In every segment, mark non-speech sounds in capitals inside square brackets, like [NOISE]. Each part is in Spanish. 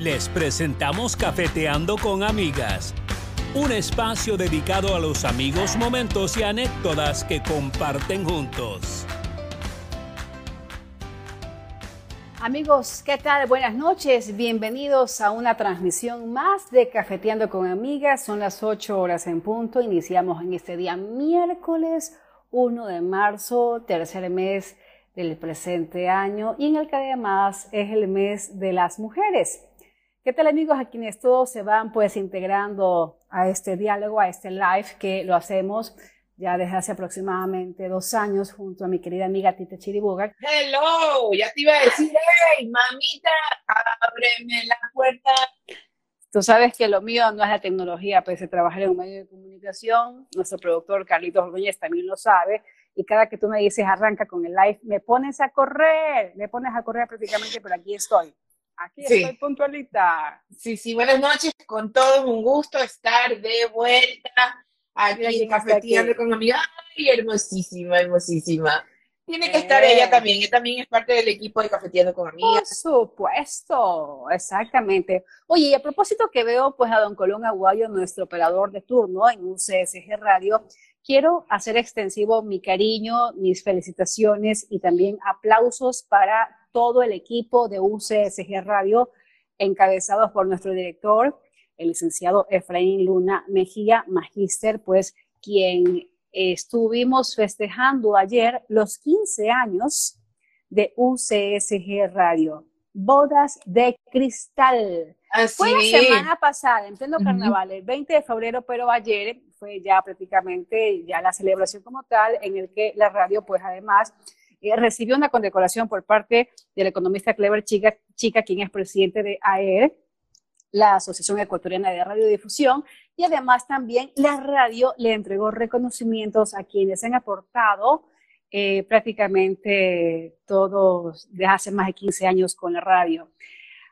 Les presentamos Cafeteando con Amigas, un espacio dedicado a los amigos, momentos y anécdotas que comparten juntos. Amigos, ¿qué tal? Buenas noches. Bienvenidos a una transmisión más de Cafeteando con Amigas. Son las 8 horas en punto. Iniciamos en este día miércoles 1 de marzo, tercer mes del presente año y en el que además es el mes de las mujeres. ¿Qué tal amigos a quienes todos se van pues integrando a este diálogo, a este live que lo hacemos ya desde hace aproximadamente dos años junto a mi querida amiga Tita Chiriboga. Hello, ya te iba a decir, hey, mamita, ábreme la puerta. Tú sabes que lo mío no es la tecnología, pues de trabajar en un medio de comunicación. Nuestro productor Carlitos Ordóñez también lo sabe. Y cada que tú me dices arranca con el live, me pones a correr, me pones a correr prácticamente, pero aquí estoy. Aquí estoy puntualita. Sí, sí, buenas noches. Con todo un gusto estar de vuelta aquí Cafeteando con amiga. Ay, hermosísima, hermosísima. Tiene que estar ella también. Ella también es parte del equipo de Cafeteando con Amigas. Por supuesto, exactamente. Oye, y a propósito que veo pues a don Colón Aguayo, nuestro operador de turno en un CSG Radio, quiero hacer extensivo mi cariño, mis felicitaciones y también aplausos para todo el equipo de UCSG Radio, encabezados por nuestro director, el licenciado Efraín Luna Mejía, magíster, pues quien estuvimos festejando ayer los 15 años de UCSG Radio. Bodas de cristal. fue la semana pasada, en pleno carnaval, el 20 de febrero, pero ayer fue ya prácticamente ya la celebración como tal, en el que la radio, pues además, eh, recibió una condecoración por parte del economista Clever Chica, Chica, quien es presidente de AER, la Asociación Ecuatoriana de Radiodifusión, y además también la radio le entregó reconocimientos a quienes han aportado eh, prácticamente todos de hace más de 15 años con la radio.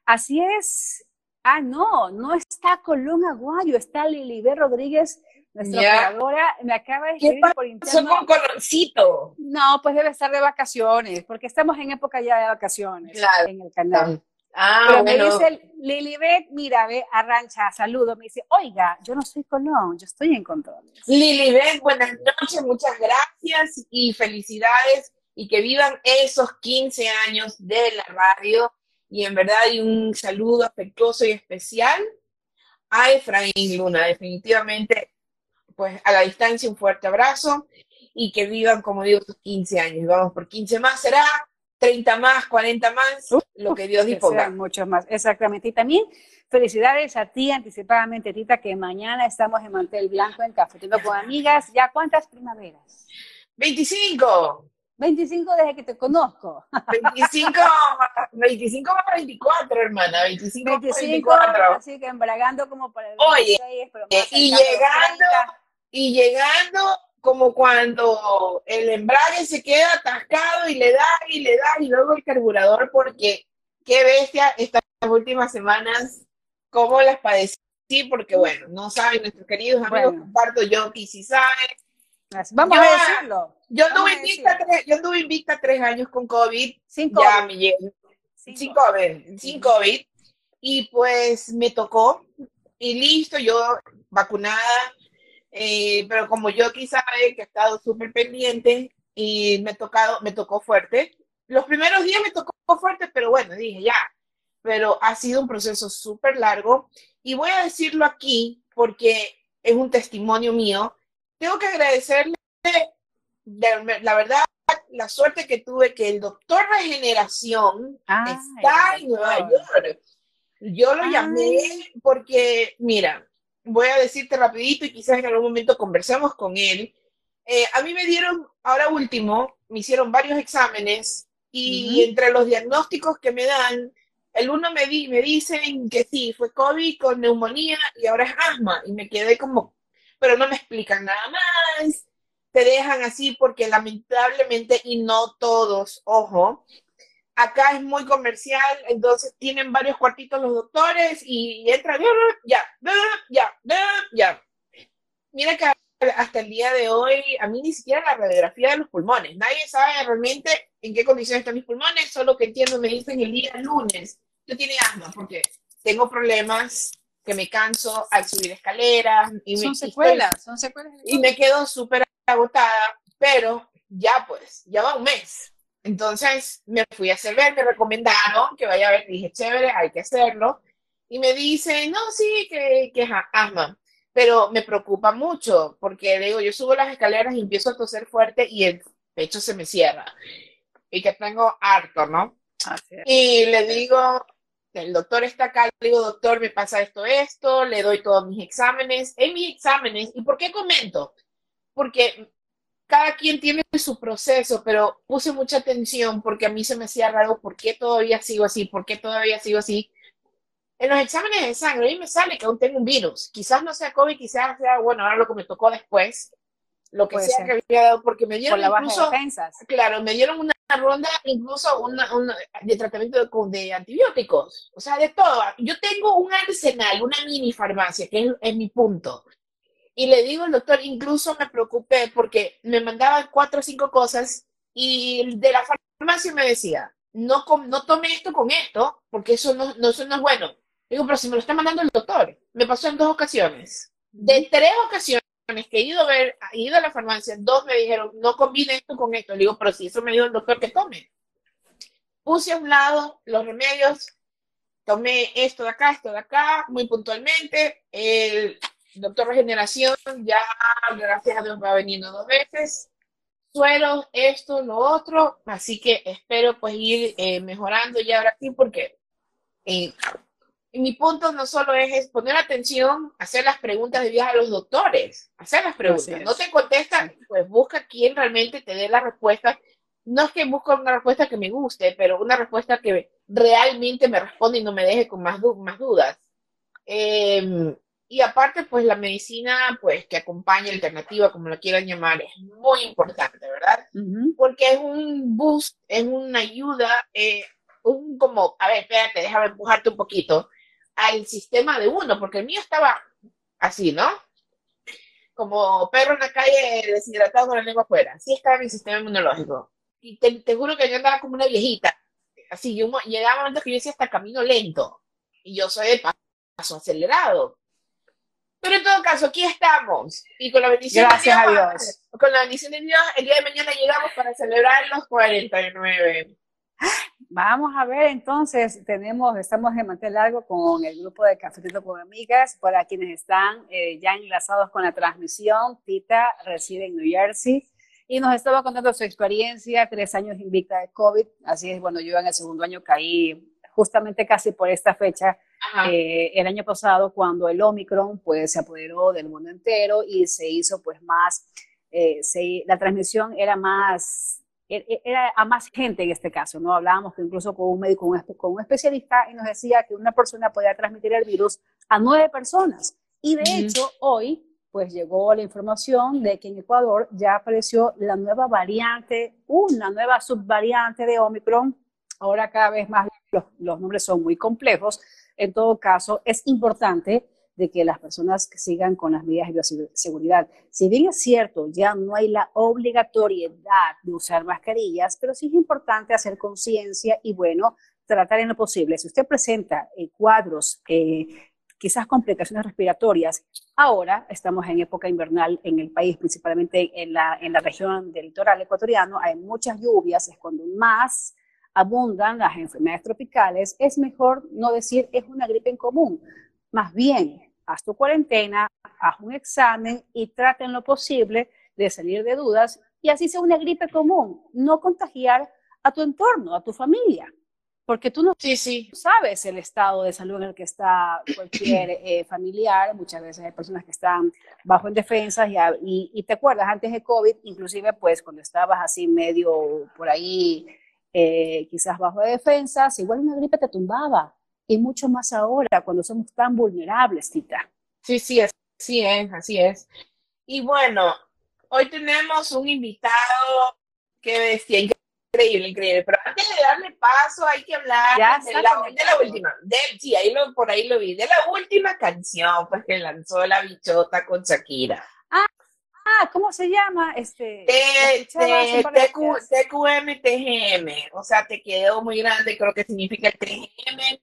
Así es. Ah, no, no está Colón Aguayo, está Lilibé Rodríguez nuestra operadora me acaba de escribir por interno. con colorcito? No, pues debe estar de vacaciones, porque estamos en época ya de vacaciones en el canal. Ah, Pero me dice Lilibet, mira, ve, arrancha, saludo, me dice, oiga, yo no soy Colón, yo estoy en control. Lilibet, buenas noches, muchas gracias y felicidades y que vivan esos 15 años de la radio. Y en verdad, y un saludo afectuoso y especial a Efraín Luna, definitivamente pues a la distancia un fuerte abrazo y que vivan, como digo, sus 15 años. Vamos por 15 más, será 30 más, 40 más, lo que Dios disponga. Muchos más, exactamente. Y también felicidades a ti anticipadamente, Tita, que mañana estamos en Mantel Blanco en Cafetero con Amigas. ¿Ya cuántas primaveras? 25. 25 desde que te conozco. 25, 25 más 24, hermana. 25, 25 24. Así que embragando como para el Oye, y llegando, y llegando como cuando el embrague se queda atascado y le da y le da y luego el carburador porque qué bestia estas últimas semanas, cómo las padecí, porque bueno, no saben nuestros queridos amigos, comparto yo y si saben. Vamos a decirlo. Yo anduve, invicta tres, yo anduve invicta tres años con COVID. Sin COVID. Ya me sin, COVID. Sin COVID. Y pues me tocó. Y listo, yo vacunada eh, pero como yo quizá que he estado súper pendiente y me, tocado, me tocó fuerte, los primeros días me tocó fuerte, pero bueno, dije ya, pero ha sido un proceso súper largo y voy a decirlo aquí porque es un testimonio mío. Tengo que agradecerle, la verdad, la suerte que tuve que el doctor Regeneración está en Nueva York. Yo lo llamé porque, mira, voy a decirte rapidito y quizás en algún momento conversemos con él. Eh, a mí me dieron, ahora último, me hicieron varios exámenes y entre los diagnósticos que me dan, el uno me, di, me dicen que sí, fue COVID con neumonía y ahora es asma. Y me quedé como, pero no me explican nada más, te dejan así porque lamentablemente, y no todos, ojo, acá es muy comercial, entonces tienen varios cuartitos los doctores y, entran, ya, ya, ya. Mira que hasta el día de hoy, a mí ni siquiera la radiografía de los pulmones, nadie sabe realmente en qué condiciones están mis pulmones, solo que entiendo, me dicen el día lunes, tú tienes asma, porque tengo problemas que me canso al subir escaleras. Y son me, secuelas, son secuelas. Y me quedo súper agotada, pero ya pues, ya va un mes. Entonces me fui a hacer ver, me recomendaron que vaya a ver, dije, chévere, hay que hacerlo. Y me dice, no, sí, que, que es asma. Pero me preocupa mucho porque digo, yo subo las escaleras y empiezo a toser fuerte y el pecho se me cierra. Y que tengo harto, ¿no? y le digo, el doctor está acá, le digo, doctor, me pasa esto, esto, le doy todos mis exámenes. En mis exámenes, ¿y por qué comento? Porque cada quien tiene su proceso, pero puse mucha atención porque a mí se me hacía raro por qué todavía sigo así, por qué todavía sigo así. En los exámenes de sangre, a mí me sale que aún tengo un virus. Quizás no sea COVID, quizás sea, bueno, ahora lo que me tocó después, lo que sea que había dado, porque me dieron la incluso, claro, me dieron una ronda, incluso una, de tratamiento de, de, antibióticos, o sea, de todo. Yo tengo un arsenal, una mini farmacia, que es, es mi punto. Y le digo al doctor, incluso me preocupé porque me mandaba cuatro o cinco cosas y de la farmacia me decía, no, no tome esto con esto, porque eso no, no, eso no es bueno. Digo, pero si me lo está mandando el doctor, me pasó en dos ocasiones. De tres ocasiones que he ido a ver, he ido a la farmacia, dos me dijeron, no combine esto con esto. Le digo, pero si eso me dijo el doctor que tome. Puse a un lado los remedios, tomé esto de acá, esto de acá, muy puntualmente. El, doctor Regeneración ya, gracias a Dios, va veniendo dos veces. Suelos, esto, lo otro. Así que espero pues ir eh, mejorando ya ahora sí, porque eh, mi punto no solo es, poner atención, hacer las preguntas de viaje a los doctores, hacer las preguntas. No te contestan, pues busca quien realmente te dé la respuesta. No es que busque una respuesta que me guste, pero una respuesta que realmente me responda y no me deje con más, más dudas. Eh, y aparte, pues la medicina, pues que acompaña, alternativa, como la quieran llamar, es muy importante, ¿verdad? Porque es un boost, es una ayuda, eh, un como, a ver, espérate, déjame empujarte un poquito al sistema de uno, porque el mío estaba así, ¿no? Como perro en la calle deshidratado con la lengua afuera. Así estaba mi sistema inmunológico. Y te, juro que yo andaba como una viejita. Así, yo llegaba momentos que yo decía hasta camino lento. Y yo soy de paso acelerado. Pero en todo caso, aquí estamos. Y con la bendición Gracias de Dios, a Dios. Con la bendición de Dios, el día de mañana llegamos para celebrar los 49. Vamos a ver, entonces, tenemos, estamos en mantel largo con el grupo de Cafetito con Amigas. Para quienes están eh, ya enlazados con la transmisión, Tita reside en New Jersey y nos estaba contando su experiencia, tres años invicta de COVID. Así es, bueno, yo en el segundo año caí justamente casi por esta fecha eh, el año pasado cuando el Omicron pues se apoderó del mundo entero y se hizo pues más, eh, la transmisión era más, e, e, era a más gente en este caso, ¿no? Hablábamos incluso con un médico, con un especialista y nos decía que una persona podía transmitir el virus a nueve personas. Y de hecho, hoy pues llegó la información de que en Ecuador ya apareció la nueva variante, una nueva subvariante de Omicron. Ahora cada vez más los, nombres son muy complejos, en todo caso, es importante de que las personas sigan con las medidas de bioseguridad. Si bien es cierto, ya no hay la obligatoriedad de usar mascarillas, pero sí es importante hacer conciencia y, bueno, tratar en lo posible. Si usted presenta eh, cuadros, eh, quizás complicaciones respiratorias, ahora estamos en época invernal en el país, principalmente en la, en la región del litoral ecuatoriano, hay muchas lluvias, es cuando más abundan las enfermedades tropicales, es mejor no decir es una gripe en común. Más bien, haz tu cuarentena, haz un examen y traten lo posible de salir de dudas y así sea una gripe común, no contagiar a tu entorno, a tu familia, porque tú no sí, sí. sabes el estado de salud en el que está cualquier eh, familiar, muchas veces hay personas que están bajo en defensas y, y, te acuerdas antes de COVID, inclusive pues cuando estabas así medio por ahí eh, quizás bajo de defensas, igual una gripe te tumbaba. Y mucho más ahora, cuando somos tan vulnerables, Tita. Sí, sí, así es, así es. Y bueno, hoy tenemos un invitado que decía increíble, increíble. Pero antes de darle paso, hay que hablar de, la, última. sí, ahí lo, por ahí lo vi. De la última canción, pues que lanzó la bichota con Shakira. Ah, Ah, ¿cómo se llama? Este, TQM, TGM, o sea, te quedó muy grande, creo que significa el TGM.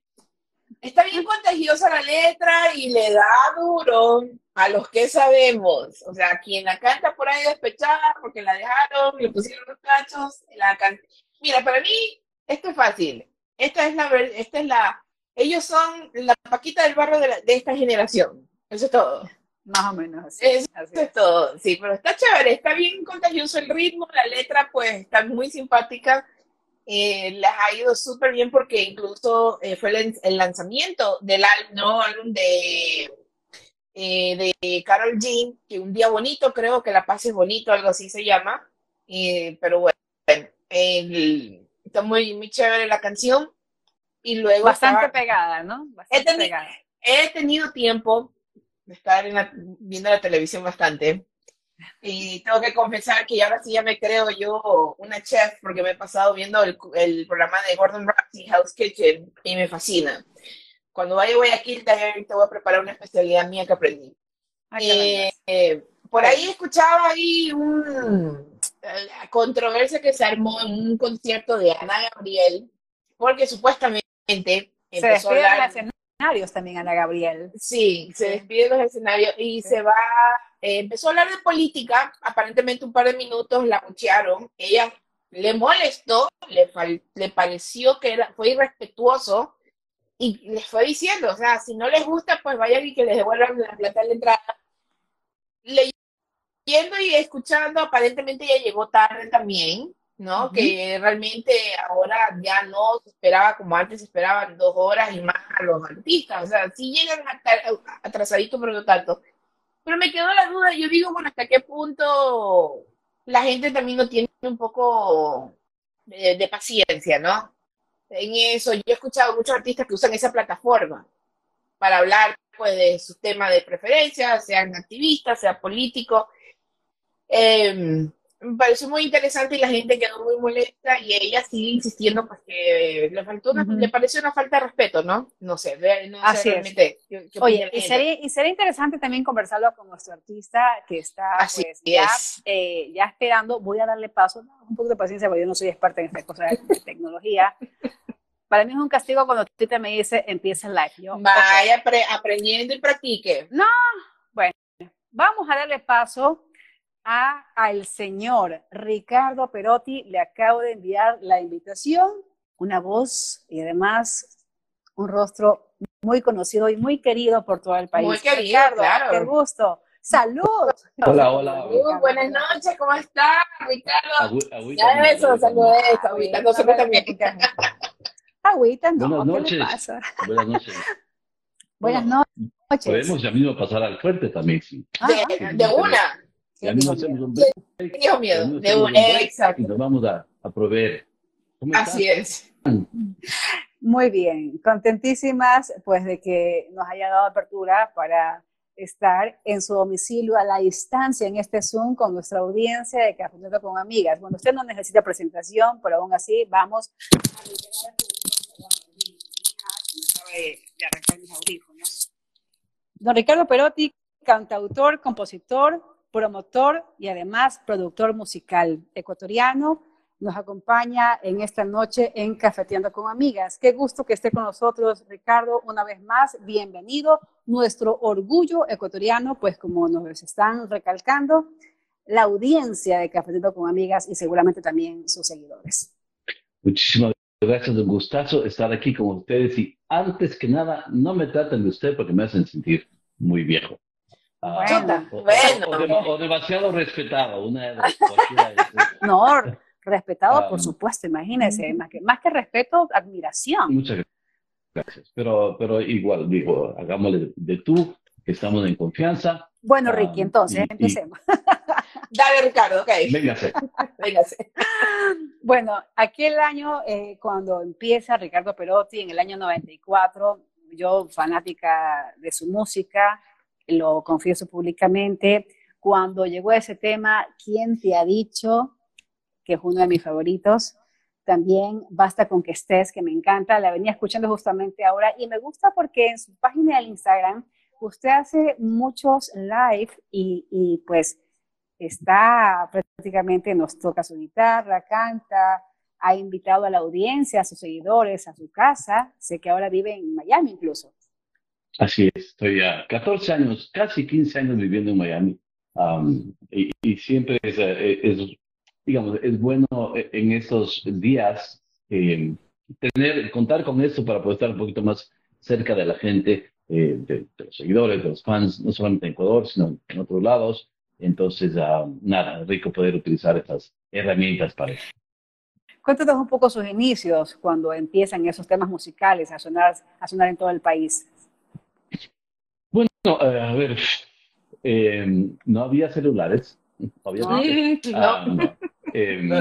está bien contagiosa la letra y le da duro a los que sabemos. O sea, quien la canta por ahí despechada porque la dejaron, le pusieron los cachos, la can... Mira, para mí esto es fácil. Esta es la, esta es la, ellos son la paquita del barrio de, de esta generación. Eso es todo. Más o menos así. Eso, es todo, sí, pero está chévere, está bien contagioso el ritmo, la letra pues está muy simpática eh, les ha ido súper bien porque incluso eh, fue el, lanzamiento del nuevo álbum de, eh, de Carol Jean, que un día bonito, creo que la paz es bonito, algo así se llama. pero bueno, está muy, muy chévere la canción. Y luego Bastante pegada, ¿no? Bastante he, pegada. he tenido tiempo de estar viendo la televisión bastante. Y tengo que confesar que ahora sí ya me creo yo una chef porque me he pasado viendo el, el programa de Gordon Ramsay, House Kitchen, y me fascina. Cuando vaya a Guayaquil, te voy a preparar una especialidad mía que aprendí. Eh, eh, por ahí escuchaba ahí un, la controversia que se armó en un concierto de Ana Gabriel, porque supuestamente empezó a los escenarios también Ana Gabriel. Sí, se despide de los escenarios y se va eh, empezó a hablar de política, aparentemente un par de minutos la buchearon, ella le molestó, le, le pareció que era, fue irrespetuoso y les fue diciendo, o sea, si no les gusta, pues vayan y que les devuelvan la plata de la entrada. Leyendo y escuchando, aparentemente ella llegó tarde también, ¿no? Que realmente ahora ya no se esperaba como antes se esperaban dos horas y más a los artistas, o sea, si llegan atrasaditos, pero no tanto. Pero me quedó la duda, yo digo, bueno, ¿hasta qué punto la gente también no tiene un poco de, paciencia, ¿no? En eso, yo he escuchado muchos artistas que usan esa plataforma para hablar pues, de su tema de preferencia, sean activistas, sean políticos. Eh, me pareció muy interesante y la gente quedó muy molesta y ella sigue insistiendo pues que le faltó le pareció una falta de respeto, ¿no? No sé, no Así sé Oye, y sería, y sería, interesante también conversarlo con nuestro artista que está pues, ya, eh, ya esperando, voy a darle paso, un poco de paciencia porque yo no soy experta en estas cosas de tecnología. [LAUGHS] Para mí es un castigo cuando Tita me dice empieza el live. Yo, Vaya aprendiendo y practique. No, bueno, vamos a darle paso a al señor Ricardo Perotti. Le acabo de enviar la invitación, una voz y además un rostro muy conocido y muy querido por todo el país. Muy querido, Ricardo, claro. Qué gusto. Salud. Hola, hola. buenas noches, ¿cómo está, Ricardo? ya eso, saludos, agüita, nosotros también. Agüita, no, Buenas noches. ¿qué le pasa? Buenas noches. Buenas noches. Podemos ya mismo pasar al fuerte también, sí. Ah, de, una. Ya mismo hacemos un break. miedo. De un, exacto. Y nos vamos a, a proveer. Así es. Muy bien, contentísimas pues de que nos haya dado apertura para estar en su domicilio a la distancia en este Zoom con nuestra audiencia de Café con Amigas. Bueno, usted no necesita presentación, pero aún así vamos Don Ricardo Perotti, cantautor, compositor, promotor y además productor musical ecuatoriano. Nos acompaña en esta noche en Cafeteando con Amigas. Qué gusto que esté con nosotros, Ricardo, una vez más. Bienvenido. Nuestro orgullo ecuatoriano, pues como nos están recalcando, la audiencia de Cafeteando con Amigas y seguramente también sus seguidores. Muchísimas gracias, un gustazo estar aquí con ustedes y antes que nada, no me traten de usted porque me hacen sentir muy viejo. Ah, bueno, O, demasiado respetado. Una no, respetado, por ah. supuesto, imagínese. Más que, más que respeto, admiración. Muchas gracias. Pero, pero igual, digo, hagámosle de tú, que estamos en confianza. Bueno, ah, Ricky, entonces, empecemos. [LAUGHS] Dale, Ricardo, ok. Véngase. [LAUGHS] Véngase. Bueno, aquel año, eh, cuando empieza Ricardo Perotti, en el año 94, yo fanática de su música, lo confieso públicamente, cuando llegó ese tema, ¿quién te ha dicho? Que es uno de mis favoritos. También Basta con que estés, que me encanta. La venía escuchando justamente ahora y me gusta porque en su página de Instagram usted hace muchos live y, y pues está prácticamente, nos toca su guitarra, canta, ha invitado a la audiencia, a sus seguidores, a su casa. Sé que ahora vive en Miami incluso. Así es, estoy a 14 años, casi 15 años viviendo en Miami. y, siempre eh, es, digamos, es bueno en estos días eh, tener, contar con esto para poder estar un poquito más cerca de la gente, eh, de, los seguidores, de los fans, no solamente en Ecuador, sino en otros lados. Entonces, nada, rico poder utilizar estas herramientas para eso. Cuéntanos un poco sus inicios cuando empiezan esos temas musicales a sonar en todo el país. Bueno, eh, a ver, eh, no había celulares, obviamente. No. Ah, em,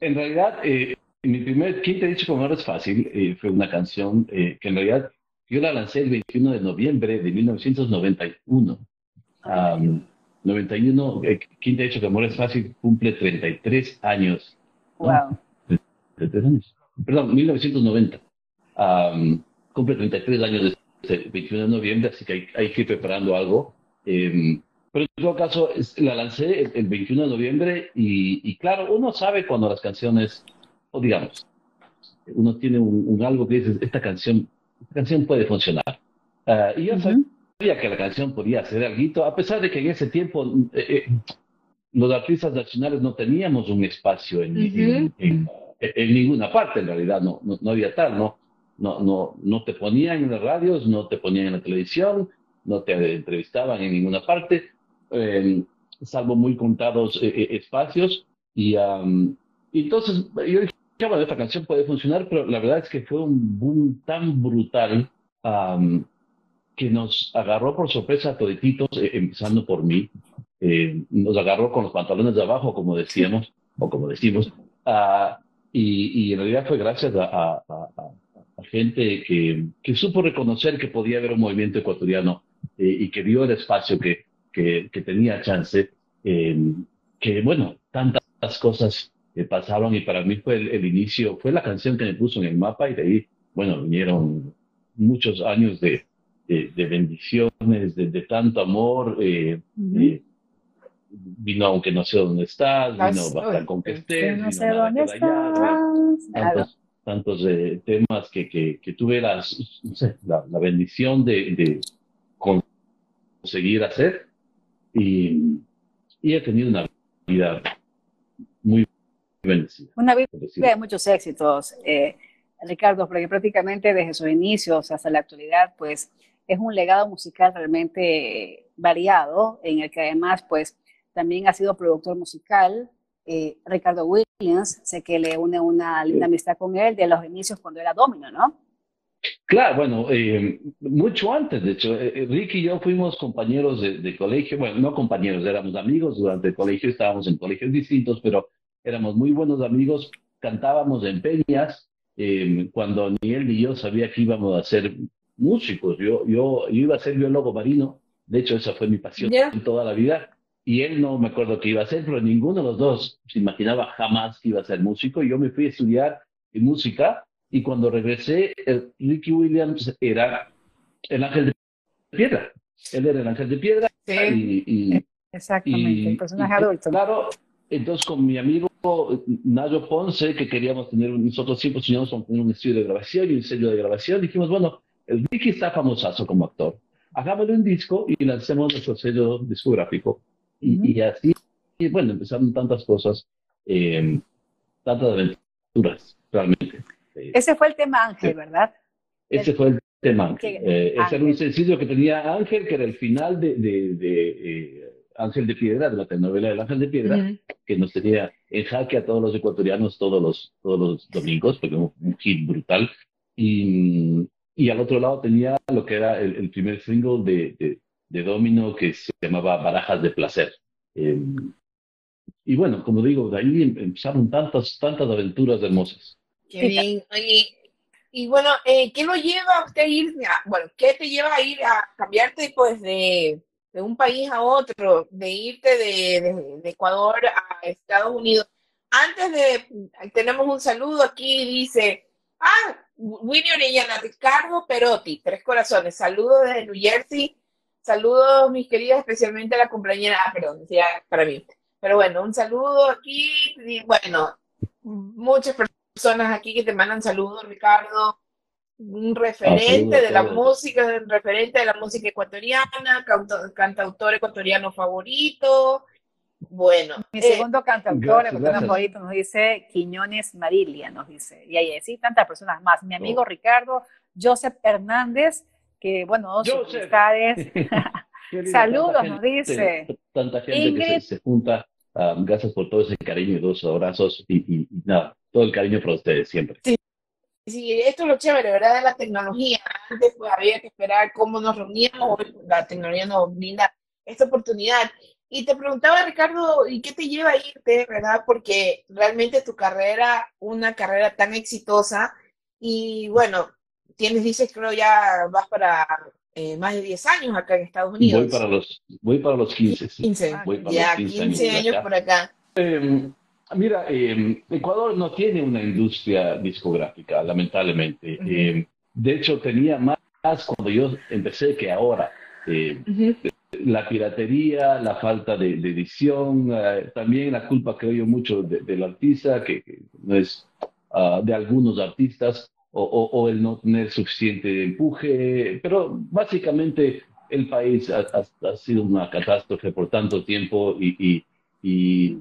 en realidad, eh, mi primer, ¿quién te ha dicho que no es fácil? fue una canción que en realidad yo la lancé el 21 de noviembre de 1991. 91, ¿quién te ha dicho que amor es fácil? Cumple 33 años. Wow. 33 años. Perdón, 1990. cumple 33 años el 21 de noviembre, así que hay, hay que ir preparando algo. Em, pero en todo caso, la lancé el, 21 de noviembre y, claro, uno sabe cuando las canciones, o digamos, uno tiene un, algo que dice, esta canción, esta canción puede funcionar. Ah, y yo sabía que la canción podía hacer algo, a pesar de que en ese tiempo eh, eh, los artistas nacionales no teníamos un espacio en, en, ninguna parte, en realidad, no, no, no había tal, ¿no? No, no, no te ponían en las radios, no te ponían en la televisión, no te entrevistaban en ninguna parte, em, salvo muy contados eh, eh, espacios. Y, entonces yo dije, bueno, esta canción puede funcionar, pero la verdad es que fue un boom tan brutal que nos agarró por sorpresa a todititos, eh, empezando por mí. nos agarró con los pantalones de abajo, como decíamos, o como decimos, ah, y, en realidad fue gracias a gente que, que, supo reconocer que podía haber un movimiento ecuatoriano eh, y que vio el espacio que, que, que tenía chance, eh, que bueno, tantas cosas pasaron y para mí fue el, inicio, fue la canción que me puso en el mapa y de ahí, bueno, vinieron muchos años de, de, bendiciones, de, tanto amor. Eh, vino aunque no sé dónde estás, vino basta con que estés, no sé dónde estás tantos eh, temas que, que, tuve la, la, bendición de, de, conseguir hacer y, y, he tenido una vida muy bendecida. Una vida de muchos éxitos, eh, Ricardo, porque prácticamente desde sus inicios hasta la actualidad, pues es un legado musical realmente variado, en el que además, pues también ha sido productor musical, eh, Ricardo Williams, sé que le une una linda amistad con él de los inicios cuando era Domino, ¿no? Claro, bueno, eh, mucho antes, de hecho, eh, Ricky y yo fuimos compañeros de, colegio, bueno, no compañeros, éramos amigos durante el colegio, estábamos en colegios distintos, pero éramos muy buenos amigos, cantábamos en peñas, cuando ni él ni yo sabía que íbamos a ser músicos, yo, yo, iba a ser biólogo marino, de hecho esa fue mi pasión toda la vida, y él no me acuerdo qué iba a hacer, pero ninguno de los dos se imaginaba jamás que iba a ser músico. Y yo me fui a estudiar música y cuando regresé, Ricky Williams era el ángel de piedra. Él era el ángel de piedra. Sí. Y, Exactamente, el personaje adulto. Claro, entonces con mi amigo Nayo Ponce, que queríamos tener, nosotros siempre soñamos con un estudio de grabación y un sello de grabación, dijimos, bueno, el Ricky está famosazo como actor. Hagámosle un disco y lancemos nuestro sello discográfico. Y, así, bueno, empezaron tantas cosas, eh, tantas aventuras, realmente. Ese fue el tema Ángel, ¿verdad? Ese fue el tema Ángel. Eh, ese era un sencillo que tenía Ángel, que era el final de, de, eh, Ángel de Piedra, de la telenovela del Ángel de Piedra, que nos tenía en jaque a todos los ecuatorianos todos los, todos los domingos, porque un, un hit brutal. Y, y, al otro lado tenía lo que era el, primer single de, de Domino que se llamaba Barajas de Placer. Eh, y bueno, como digo, de ahí em, empezaron tantas, tantas aventuras hermosas. Qué bien. y bueno, eh, ¿qué lo lleva a usted a ir, bueno, qué te lleva a ir a cambiarte pues de, de un país a otro, de irte de, de, Ecuador a Estados Unidos? Antes de, tenemos un saludo aquí, dice, ah, Winnie Orellana, Ricardo Perotti, Tres Corazones, saludos desde New Jersey, Saludos, mis queridas, especialmente a la compañera, ah, perdón, decía para mí. Pero bueno, un saludo aquí. Y bueno, muchas personas aquí que te mandan saludos, Ricardo. Un referente Ah, de la música, un referente de la música ecuatoriana, canta- cantautor ecuatoriano favorito. Bueno, Mi eh, segundo cantautor, gracias, el personaje gracias. favorito, nos dice Quiñones Marilia, nos dice. Y ahí sí, tantas personas más. Mi amigo Oh. Ricardo, Joseph Hernández, que bueno, sus amistades. [LAUGHS] [LAUGHS] Saludos, nos dice. Tanta gente que Ingrid. se, se junta. Ah, gracias por todo ese cariño y dos abrazos y, y- y nada, todo el cariño para ustedes siempre. Sí, esto es lo chévere, ¿verdad? De la tecnología. Antes pues había que esperar cómo nos reuníamos, hoy la tecnología nos brinda esta oportunidad. Y te preguntaba, Ricardo, ¿y qué te lleva a irte, verdad? Porque realmente tu carrera, una carrera tan exitosa, y bueno, tienes, dices, creo ya vas para eh, más de 10 años acá en Estados Unidos. Voy para los, voy para los 15. sí. 15, Voy para ya, los 15 años 15 de años acá. por acá. Eh, mira, eh, Ecuador no tiene una industria discográfica, lamentablemente. Eh, de hecho, tenía más cuando yo empecé que ahora. La piratería, la falta de, de edición, eh, también la culpa creo yo mucho de- del artista, que, que no es ah, de algunos artistas, o, o- o el no tener suficiente empuje, pero básicamente el país ha, ha- ha sido una catástrofe por tanto tiempo y, y- y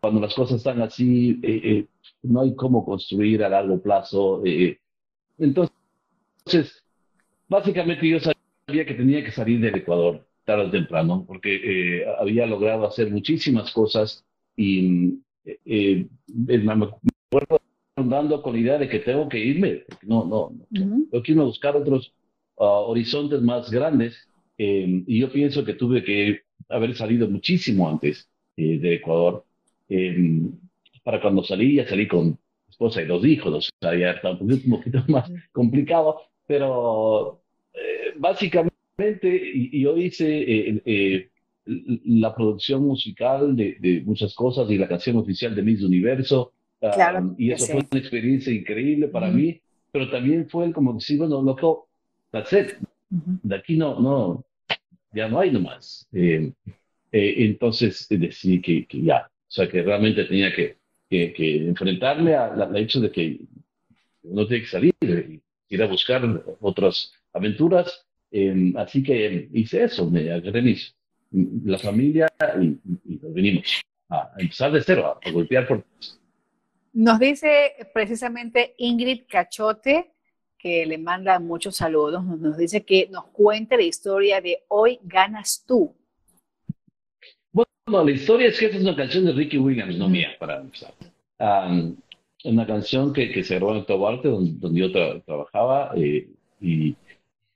cuando las cosas están así, eh, eh, no hay cómo construir a largo plazo. eh, entonces, básicamente yo sabía que tenía que salir del Ecuador tarde o temprano, porque eh, había logrado hacer muchísimas cosas y eh, eh, me acuerdo andando con la idea de que tengo que irme, no, no, no, tengo que irme a buscar otros ah, horizontes más grandes eh, y yo pienso que tuve que haber salido muchísimo antes eh, de Ecuador. Eh, para cuando salí, ya salí con esposa y dos hijos, o sea, ya está un poquito, más complicado, pero eh, básicamente yo hice eh, eh, la producción musical de, de muchas cosas y la canción oficial de Miss Universo. Claro y eso sí. fue una experiencia increíble para Ujú. mí, pero también fue el como decir, bueno, loco, that's it. Ujú. De aquí no, no, ya no hay nomás. Eh, eh, entonces decidí que, que ya, o sea, que realmente tenía que, que, que enfrentarme al hecho de que uno tiene que salir y ir a buscar otras aventuras. Eh, así que hice eso, me agarré mis, la familia y, y nos vinimos a empezar de cero, a, a golpear por... Nos dice precisamente Ingrid Cachote, que le manda muchos saludos, nos- dice que nos cuente la historia de Hoy ganas tú. Bueno, la historia es que esta es una canción de Ricky Williams, no mía, para empezar. Um, una canción que, que se grabó en Tobarte, donde, donde yo tra- trabajaba, eh, y,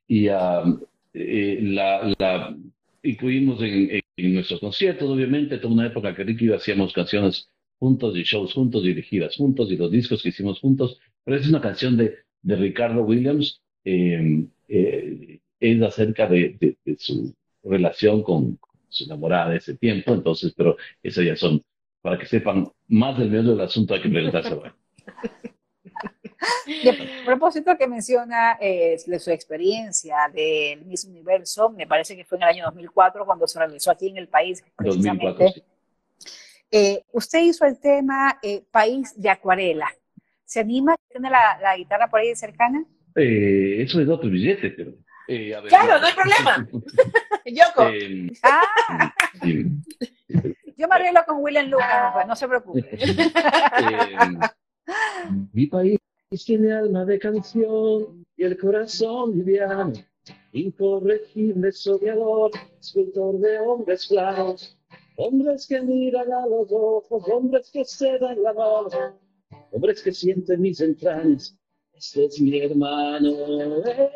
y um, eh, la, la incluimos en, en- nuestros conciertos, obviamente, toda una época que Ricky hacíamos canciones juntos y shows juntos y giras juntos y los discos que hicimos juntos, pero es una canción de, de Ricardo Williams, eh, eh, es acerca de, de- de su relación con su enamorada de ese tiempo, entonces, pero esas ya son, para que sepan más del medio del asunto hay que preguntarse, bueno. De propósito que menciona eh, de su experiencia del Miss Universo, me parece que fue en el año 2004 cuando se realizó aquí en el país, 2004, precisamente. sí. Eh, usted hizo el tema eh, País de Acuarela. ¿Se anima? ¿Tiene la, la guitarra por ahí cercana? Eh, eso es otro billete, pero... eh, a ver, Claro, no hay problema. [LAUGHS] Yoko, Eh, Ah, sí. yo me arreglo con William Lucas, pues, no se preocupe. [LAUGHS] Eh, mi país tiene alma de canción y el corazón liviano, incorregible soñador, escultor de hombres claros, hombres que miran a los ojos, hombres que se dan la mano, hombres que sienten mis entrañas. Este es mi hermano. eh,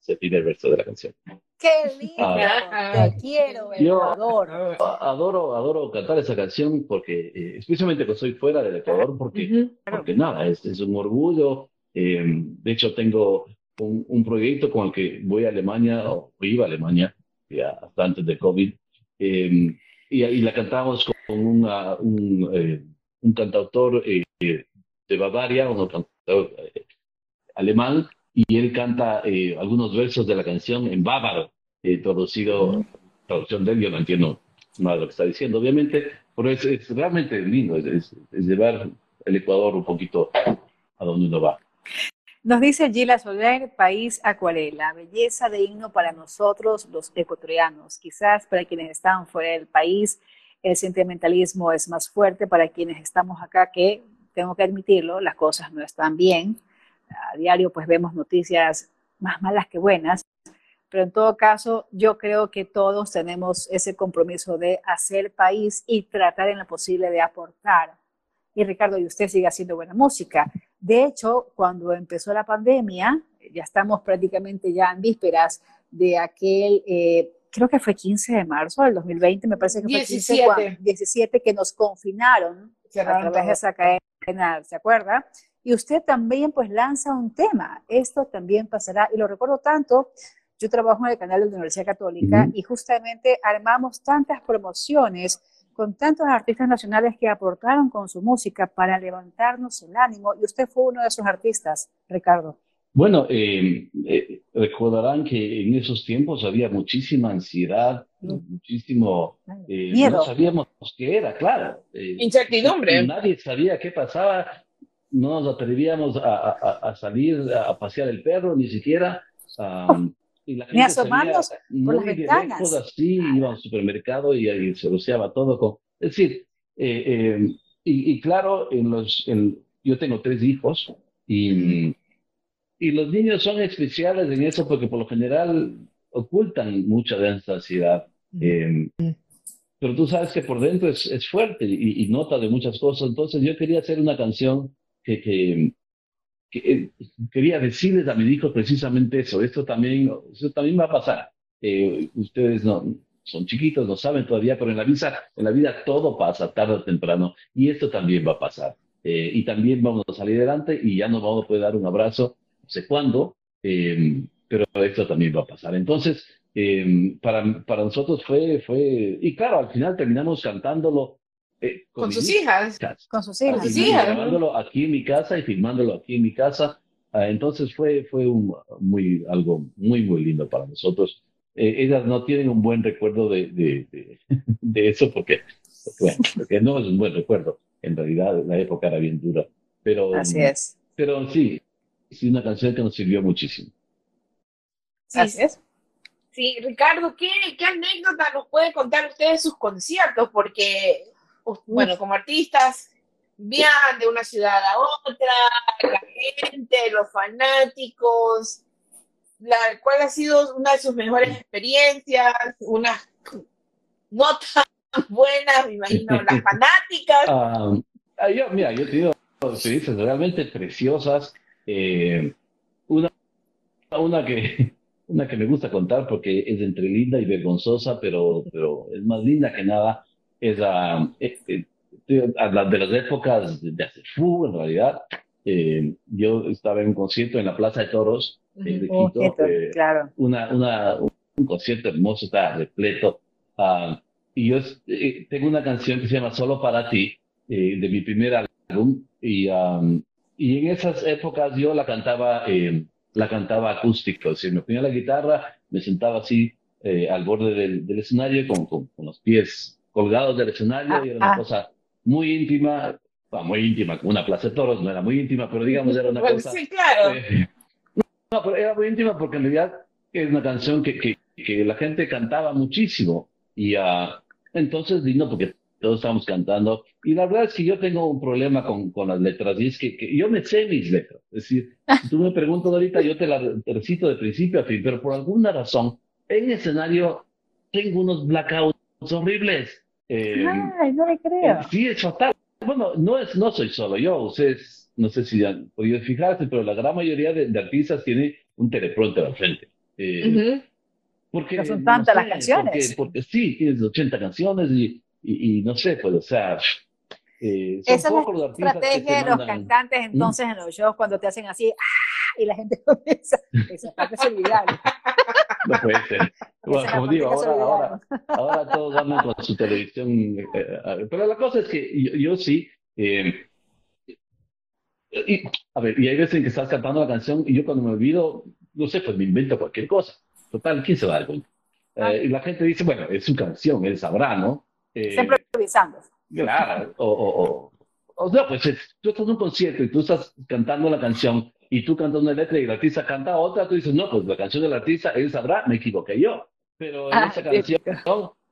Se pide el verso de la canción. ¡Qué lindo! Ah. Te quiero, [LAUGHS] Yo- Ecuador. Adoro, adoro cantar esa canción porque, eh, especialmente cuando estoy fuera del Ecuador, porque, Ujú. porque nada, es, es un orgullo. Eh, de hecho, tengo un, un proyecto con el que voy a Alemania, o iba a Alemania, ya hasta antes de COVID, eh, y, y la cantamos con una- un, eh, un cantautor eh, de Bavaria, un cantautor eh, alemán, y él canta algunos versos de la canción en bávaro, traducido traducción de él, yo no entiendo nada de lo que está diciendo, obviamente, pero es, es realmente lindo, es, es, llevar el Ecuador un poquito a donde uno va. Nos dice Gila Soler, país acuarela, belleza de himno para nosotros los ecuatorianos. Quizás para quienes están fuera del país, el sentimentalismo es más fuerte. Para quienes estamos acá, que tengo que admitirlo, las cosas no están bien. A diario pues vemos noticias más malas que buenas. Pero en todo caso, yo creo que todos tenemos ese compromiso de hacer país y tratar en lo posible de aportar. Y Ricardo, y usted sigue haciendo buena música. De hecho, cuando empezó la pandemia, ya estamos prácticamente ya en vísperas de aquel, eh, creo que fue 15 de marzo del 2020, me parece que fue 17, 17 que nos confinaron a través de esa cadena, ¿se acuerda? Y usted también pues lanza un tema, esto también pasará, y lo recuerdo tanto, yo trabajo en el canal de la Universidad Católica y justamente armamos tantas promociones con tantos artistas nacionales que aportaron con su música para levantarnos el ánimo, y usted fue uno de esos artistas, Ricardo. Bueno, eh, eh, recordarán que en esos tiempos había muchísima ansiedad, muchísimo... Eh, no sabíamos qué era, claro. Incertidumbre. Nadie sabía qué pasaba, no nos atrevíamos a, salir a pasear el perro, ni siquiera. [LAUGHS] Y la gente Ni asomarnos por las ventanas. así, iba al supermercado y, se rociaba todo con... Es decir, eh, eh, y, claro, en los, en, yo tengo tres hijos y, y los niños son especiales en eso porque por lo general ocultan mucha de esa ansiedad. Eh, pero tú sabes que por dentro es, es fuerte y, y, nota de muchas cosas. Entonces yo quería hacer una canción que, que, eh, quería decirles a mis hijos precisamente eso. Esto también, eso también va a pasar. Eh, ustedes no, son chiquitos, no saben todavía, pero en la, vida, en la vida todo pasa tarde o temprano y esto también va a pasar. Eh, y también vamos a salir adelante y ya nos vamos a poder dar un abrazo, no sé cuándo, pero esto también va a pasar. Entonces, para, para nosotros fue, fue, y claro, al final terminamos cantándolo eh, con, sus hijas. Con sus hijas. Grabándolo aquí en mi casa y filmándolo aquí en mi casa. Ah, entonces fue, fue un, muy, algo muy, muy lindo para nosotros. Eh, ellas no tienen un buen recuerdo de, de, de, [LAUGHS] eso porque, porque, no es un buen recuerdo. En realidad la época era bien dura. Pero, Así es. Pero sí, es una canción que nos sirvió muchísimo. Sí, Así es. Sí, Ricardo, ¿qué, ¿qué anécdota nos puede contar usted de sus conciertos? Porque bueno, como artistas, viajan de una ciudad a otra, la gente, los fanáticos, la, ¿cuál ha sido una de sus mejores experiencias? Una no tan buenas, me imagino, [LAUGHS] las fanáticas. Ah, yo, mira, yo he tenido experiencias realmente preciosas. Eh, una, una que [LAUGHS] una que me gusta contar porque es entre linda y vergonzosa, pero, pero es más linda que nada es a, eh, eh, de las épocas de hace en realidad. Eh, yo estaba en un concierto en la Plaza de Toros de oh, Quito. claro. una, una, un concierto hermoso, estaba repleto. Ah, y yo tengo una canción que se llama Solo para ti, de mi primer álbum. Y, y en esas épocas yo la cantaba, la cantaba acústico. O me ponía la guitarra, me sentaba así al borde del, del escenario con, con, con, los pies colgados del escenario ah, y era una ah. cosa muy íntima, muy íntima, como una plaza de toros, no era muy íntima, pero digamos era una cosa... Sí, claro. Eh, no, pero era muy íntima porque en realidad es una canción que, que, que la gente cantaba muchísimo y uh, entonces vino porque todos estábamos cantando y la verdad es que yo tengo un problema con, con las letras y es que, que, yo me sé mis letras, es decir, si tú me preguntas ahorita yo te la recito de principio a fin, pero por alguna razón en escenario tengo unos blackouts horribles eh, Ay, no le creo. Eh, sí, es fatal. Bueno, no, es, no soy solo yo, ustedes no sé si han podido fijarse, pero la gran mayoría de, artistas tiene un teleprompter al frente. Eh, porque, son tantas las canciones. Porque, sí, tienes 80 canciones y, y, no sé, pues, o sea. Eh, Esa es la estrategia de los cantantes ¿Mm? entonces en los shows cuando te hacen así ¡ah! y la gente [LAUGHS] comienza. Esa parte es olvidable. [LAUGHS] No puede ser. [LAUGHS] como digo, ahora, ahora, [LAUGHS] ahora, todos andan con su televisión. Eh, pero la cosa es que yo, sí. Eh, y, a ver, y hay veces en que estás cantando la canción y yo cuando me olvido, no sé, pues me invento cualquier cosa. Total, ¿quién se va a? Eh, y la gente dice, bueno, es su canción, él sabrá, ¿no? Eh, Siempre improvisando. Claro, o, o, o, no, pues tú estás en un concierto y tú estás cantando la canción y tú cantas una letra y el artista canta otra, tú dices, no, pues la canción del artista, él sabrá, me equivoqué yo. Pero en ah, esa canción,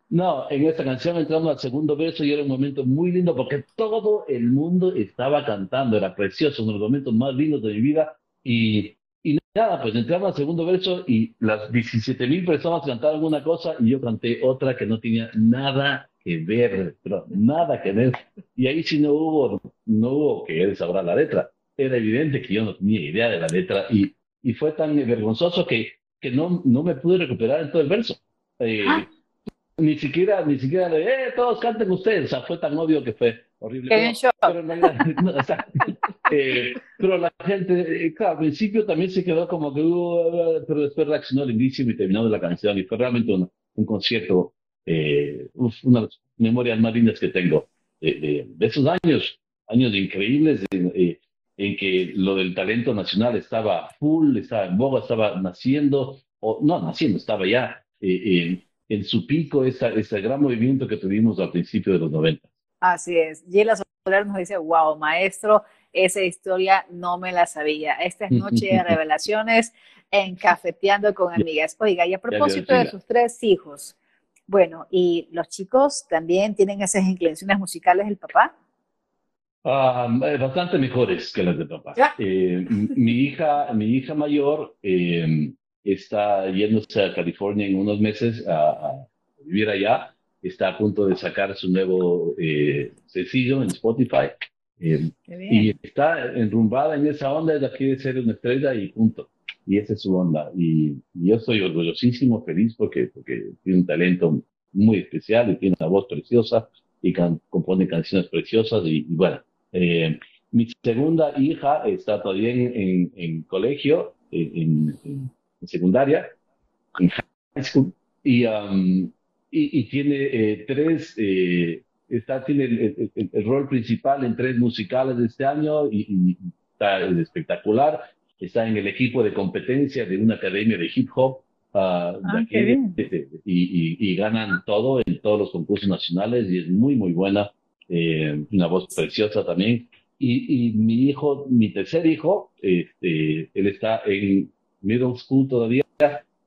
no, en esta canción entrando al segundo verso y era un momento muy lindo porque todo el mundo estaba cantando, era precioso, uno de los momentos más lindos de mi vida y, y nada, pues entramos al segundo verso y las 17 mil personas cantaron una cosa y yo canté otra que no tenía nada que ver, pero nada que ver. Y ahí sí no hubo, no hubo que él sabrá la letra. Era evidente que yo no tenía idea de la letra y, y fue tan vergonzoso que, que no, no me pude recuperar en todo el verso. Eh, ah ni siquiera, ni siquiera de, eh, todos canten ustedes, o sea, fue tan obvio que fue horrible. pero, [LAUGHS] eh, pero, la gente, eh, claro, al principio también se quedó como que, uh, pero después reaccionó lindísimo y terminó la canción y fue realmente un, un concierto, eh, una de las memorias más lindas que tengo de, de, esos años, años increíbles eh, en, que lo del talento nacional estaba full, estaba en boga, estaba naciendo, o no naciendo, estaba ya eh, en su pico esa, ese gran movimiento que tuvimos al principio de los 90. Así es. Gila Soler nos dice, wow, maestro, esa historia no me la sabía. Esta es Noche de [LAUGHS] Revelaciones en Cafeteando con Amigas. Oiga, y a propósito de sus tres hijos, bueno, ¿y los chicos también tienen esas inclinaciones musicales del papá? Eh, bastante mejores que las de papá. Eh, mi hija, mi hija mayor eh, está yéndose a California en unos meses a, vivir allá. Está a punto de sacar su nuevo eh, sencillo en Spotify. Eh, y está enrumbada en esa onda, ella quiere ser una estrella y punto. Y esa es su onda. Y, yo estoy orgullosísimo, feliz porque, porque tiene un talento muy especial y tiene una voz preciosa y compone canciones preciosas. Y, bueno, eh, mi segunda hija está todavía en, en, colegio, en, en secundaria, en high school, y, um, y, tiene eh, tres, eh, está, tiene el, rol principal en tres musicales de este año y, está espectacular. Está en el equipo de competencia de una academia de hip hop. Uh, ah, y, y, ganan todo en todos los concursos nacionales y es muy, muy buena. Eh, una voz preciosa también. Y, y, mi hijo, mi tercer hijo, este, él está en middle school todavía,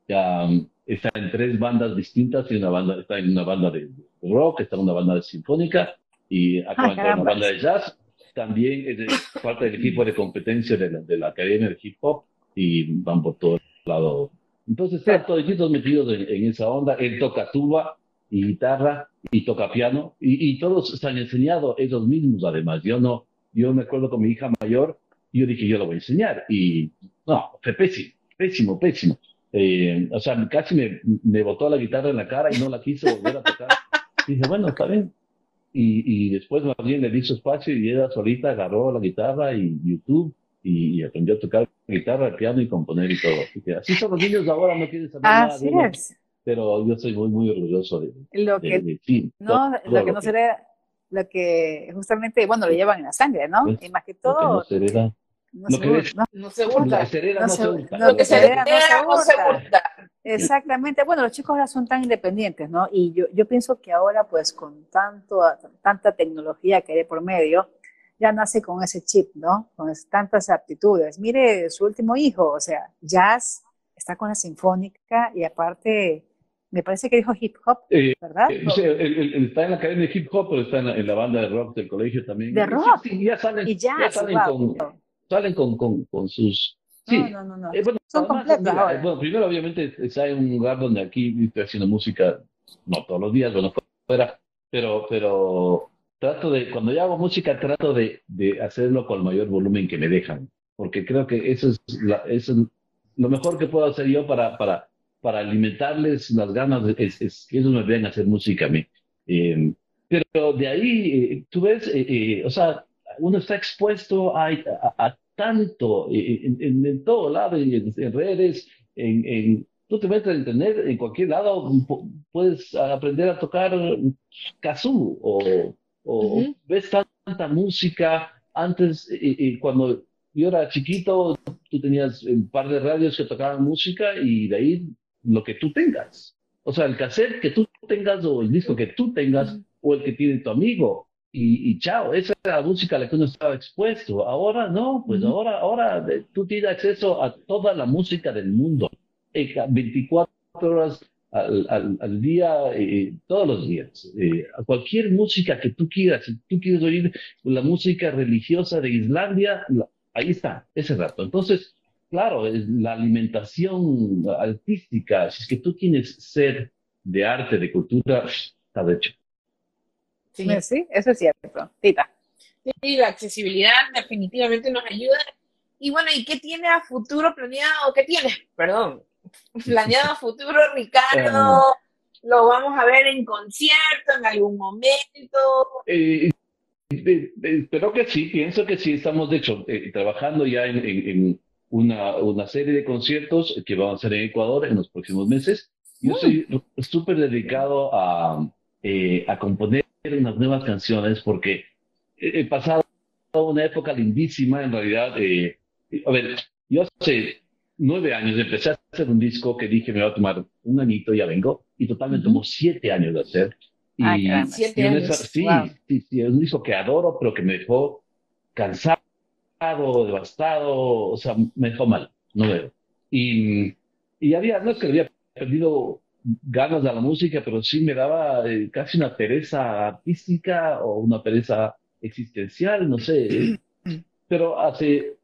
ya um, está en tres bandas distintas, y una banda, está en una banda de rock, está en una banda de sinfónica y acaba ah, en una banda de jazz. También es parte del equipo de competencia de la, de la Academia de Hip Hop y van por todo lado. Entonces están todos metidos en, esa onda. Él toca tuba y guitarra y toca piano y, y todos se han enseñado ellos mismos además. Yo no, yo me acuerdo con mi hija mayor, yo dije yo lo voy a enseñar y no, fue pésimo pésimo, pésimo. Eh, o sea, casi me, me botó la guitarra en la cara y no la quise volver a tocar. Y dije, bueno, está bien. Y, y después más bien le hizo espacio y ella solita agarró la guitarra y YouTube y, aprendió a tocar guitarra, piano y componer y todo. Así, que así son los niños ahora, no quieren saber nada. De es. Pero yo soy muy, muy orgulloso de, lo que, no, lo que no sería lo que justamente, bueno, lo llevan en la sangre, ¿no? Pues, y más que todo, no, se, no, no se hurta. Lo que se hereda no se hurta. Exactamente. Bueno, los chicos ahora son tan independientes, ¿no? Y yo, yo pienso que ahora, pues, con tanto, tanta tecnología que hay por medio, ya nace con ese chip, ¿no? Con tantas aptitudes. Mire, su último hijo, o sea, jazz, está con la sinfónica y aparte, me parece que dijo hip hop, eh, ¿verdad? Eh, está en la academia de hip hop, pero está en la, banda de rock del colegio también. De rock. Sí, ya salen, y jazz, ya salen con, salen con, con, con sus... Sí, no, no, no, eh, bueno, Son completos bueno, primero obviamente está en un lugar donde aquí estoy haciendo música, no todos los días, bueno, fuera, pero, pero trato de, cuando yo hago música, trato de, de hacerlo con el mayor volumen que me dejan, porque creo que eso es, la, eso es lo mejor que puedo hacer yo para, para, para alimentarles las ganas, es, es que ellos me vean hacer música a mí. Eh, pero de ahí, eh, tú ves, eh, o sea, uno está expuesto a, a, tanto en, en, todo lado, en, en redes, en, en, tú te metes a internet, en cualquier lado puedes aprender a tocar kazoo o, o ves tanta música. Antes, y, cuando yo era chiquito, tú tenías un par de radios que tocaban música y de ahí lo que tú tengas. O sea, el cassette que tú tengas o el disco que tú tengas o el que tiene tu amigo. Y, chao, esa era la música a la que uno estaba expuesto. Ahora no, pues ahora, ahora eh, tú tienes acceso a toda la música del mundo. 24 horas al, al, día, eh, todos los días, eh, a cualquier música que tú quieras. Si tú quieres oír la música religiosa de Islandia, ahí está, ese rato. Entonces, claro, la alimentación artística, si es que tú tienes sed de arte, de cultura, está de hecho. Sí. sí, eso es cierto. Tita. Sí, la accesibilidad definitivamente nos ayuda. Y bueno, ¿y qué tiene a futuro planeado? ¿Qué tiene? Perdón, [LAUGHS] planeado a futuro, Ricardo? ¿Lo vamos a ver en concierto en algún momento? Eh, eh, eh, espero que sí, pienso que sí. Estamos, de hecho, trabajando ya en, una, una, serie de conciertos que vamos a hacer en Ecuador en los próximos meses. Yo mm. estoy súper dedicado a, a componer unas nuevas canciones porque he pasado una época lindísima, en realidad. a ver, yo hace nueve años empecé a hacer un disco que dije me va a tomar un añito, ya vengo, y total me tomó siete años de hacer. Y, siete años. sí, sí, sí, es un disco que adoro, pero que me dejó cansado, devastado, o sea, me dejó mal, no veo. Y, y había, no es que había perdido ganas de la música, pero sí me daba eh, casi una pereza artística o una pereza existencial, no sé. [CLEARS THROAT] Pero hace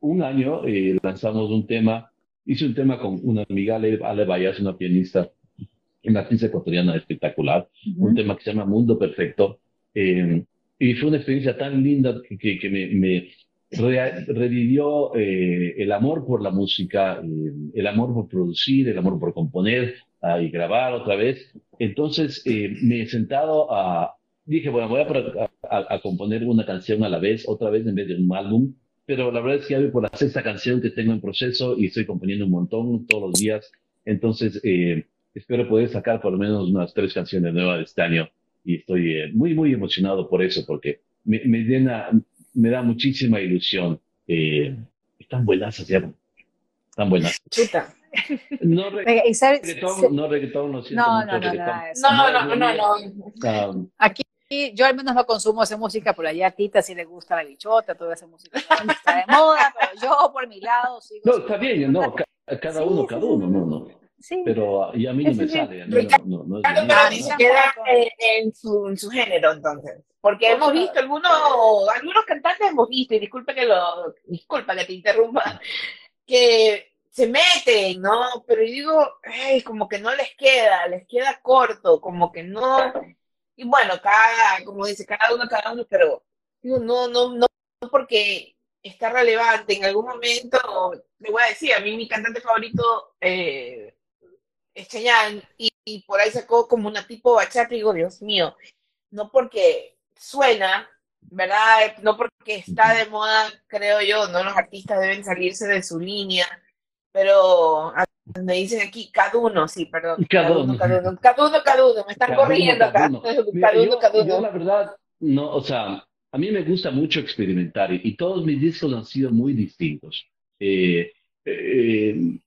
un año eh, lanzamos un tema, hice un tema con una amiga, Ale, Ale Vallas, una pianista, una artista ecuatoriana espectacular, un tema que se llama Mundo Perfecto. Eh, y fue una experiencia tan linda que, que, me, me revivió eh, el amor por la música, el amor por producir, el amor por componer ah, y grabar otra vez. Entonces me he sentado a, dije, bueno, voy a, a, a, componer una canción a la vez, otra vez en vez de un álbum pero la verdad es que ya voy por la sexta canción que tengo en proceso y estoy componiendo un montón todos los días. Entonces, eh, espero poder sacar por lo menos unas tres canciones nuevas de este año y estoy eh, muy, muy emocionado por eso porque me, me, llena, me da muchísima ilusión. Eh, están buenas, ¿cierto? Están buenas. Chuta. No reggaetón, no reggaetón, no No, no, no, no, no, no, no. Aquí yo al menos no consumo esa música, por allá a Tita sí le gusta la bichota, toda esa música está de moda, pero yo por mi lado sigo. No, está bien, no, cada uno, cada uno, no, no. Sí. Pero y a mí no me sale, a mí no, no, no ni siquiera en, su, en su género, entonces. Porque hemos visto algunos, algunos cantantes hemos visto, y disculpa que lo, disculpa que te interrumpa, que se meten, ¿no? Pero yo digo, ay, como que no les queda, les queda corto, como que no, y bueno, cada, como dice, cada uno, cada uno, pero no, no, no, no porque está relevante. En algún momento, le voy a decir, a mí mi cantante favorito eh, es Chayanne, y, por ahí sacó como una tipo bachata, y digo, Dios mío, no porque suena, ¿verdad? No porque está de moda, creo yo, no los artistas deben salirse de su línea, pero me dicen aquí, cada uno, sí, perdón. Cada uno, cada uno, cada uno, cada uno, me están corriendo acá. Yo, la verdad, no, o sea, a mí me gusta mucho experimentar y, todos mis discos han sido muy distintos. Eh, eh,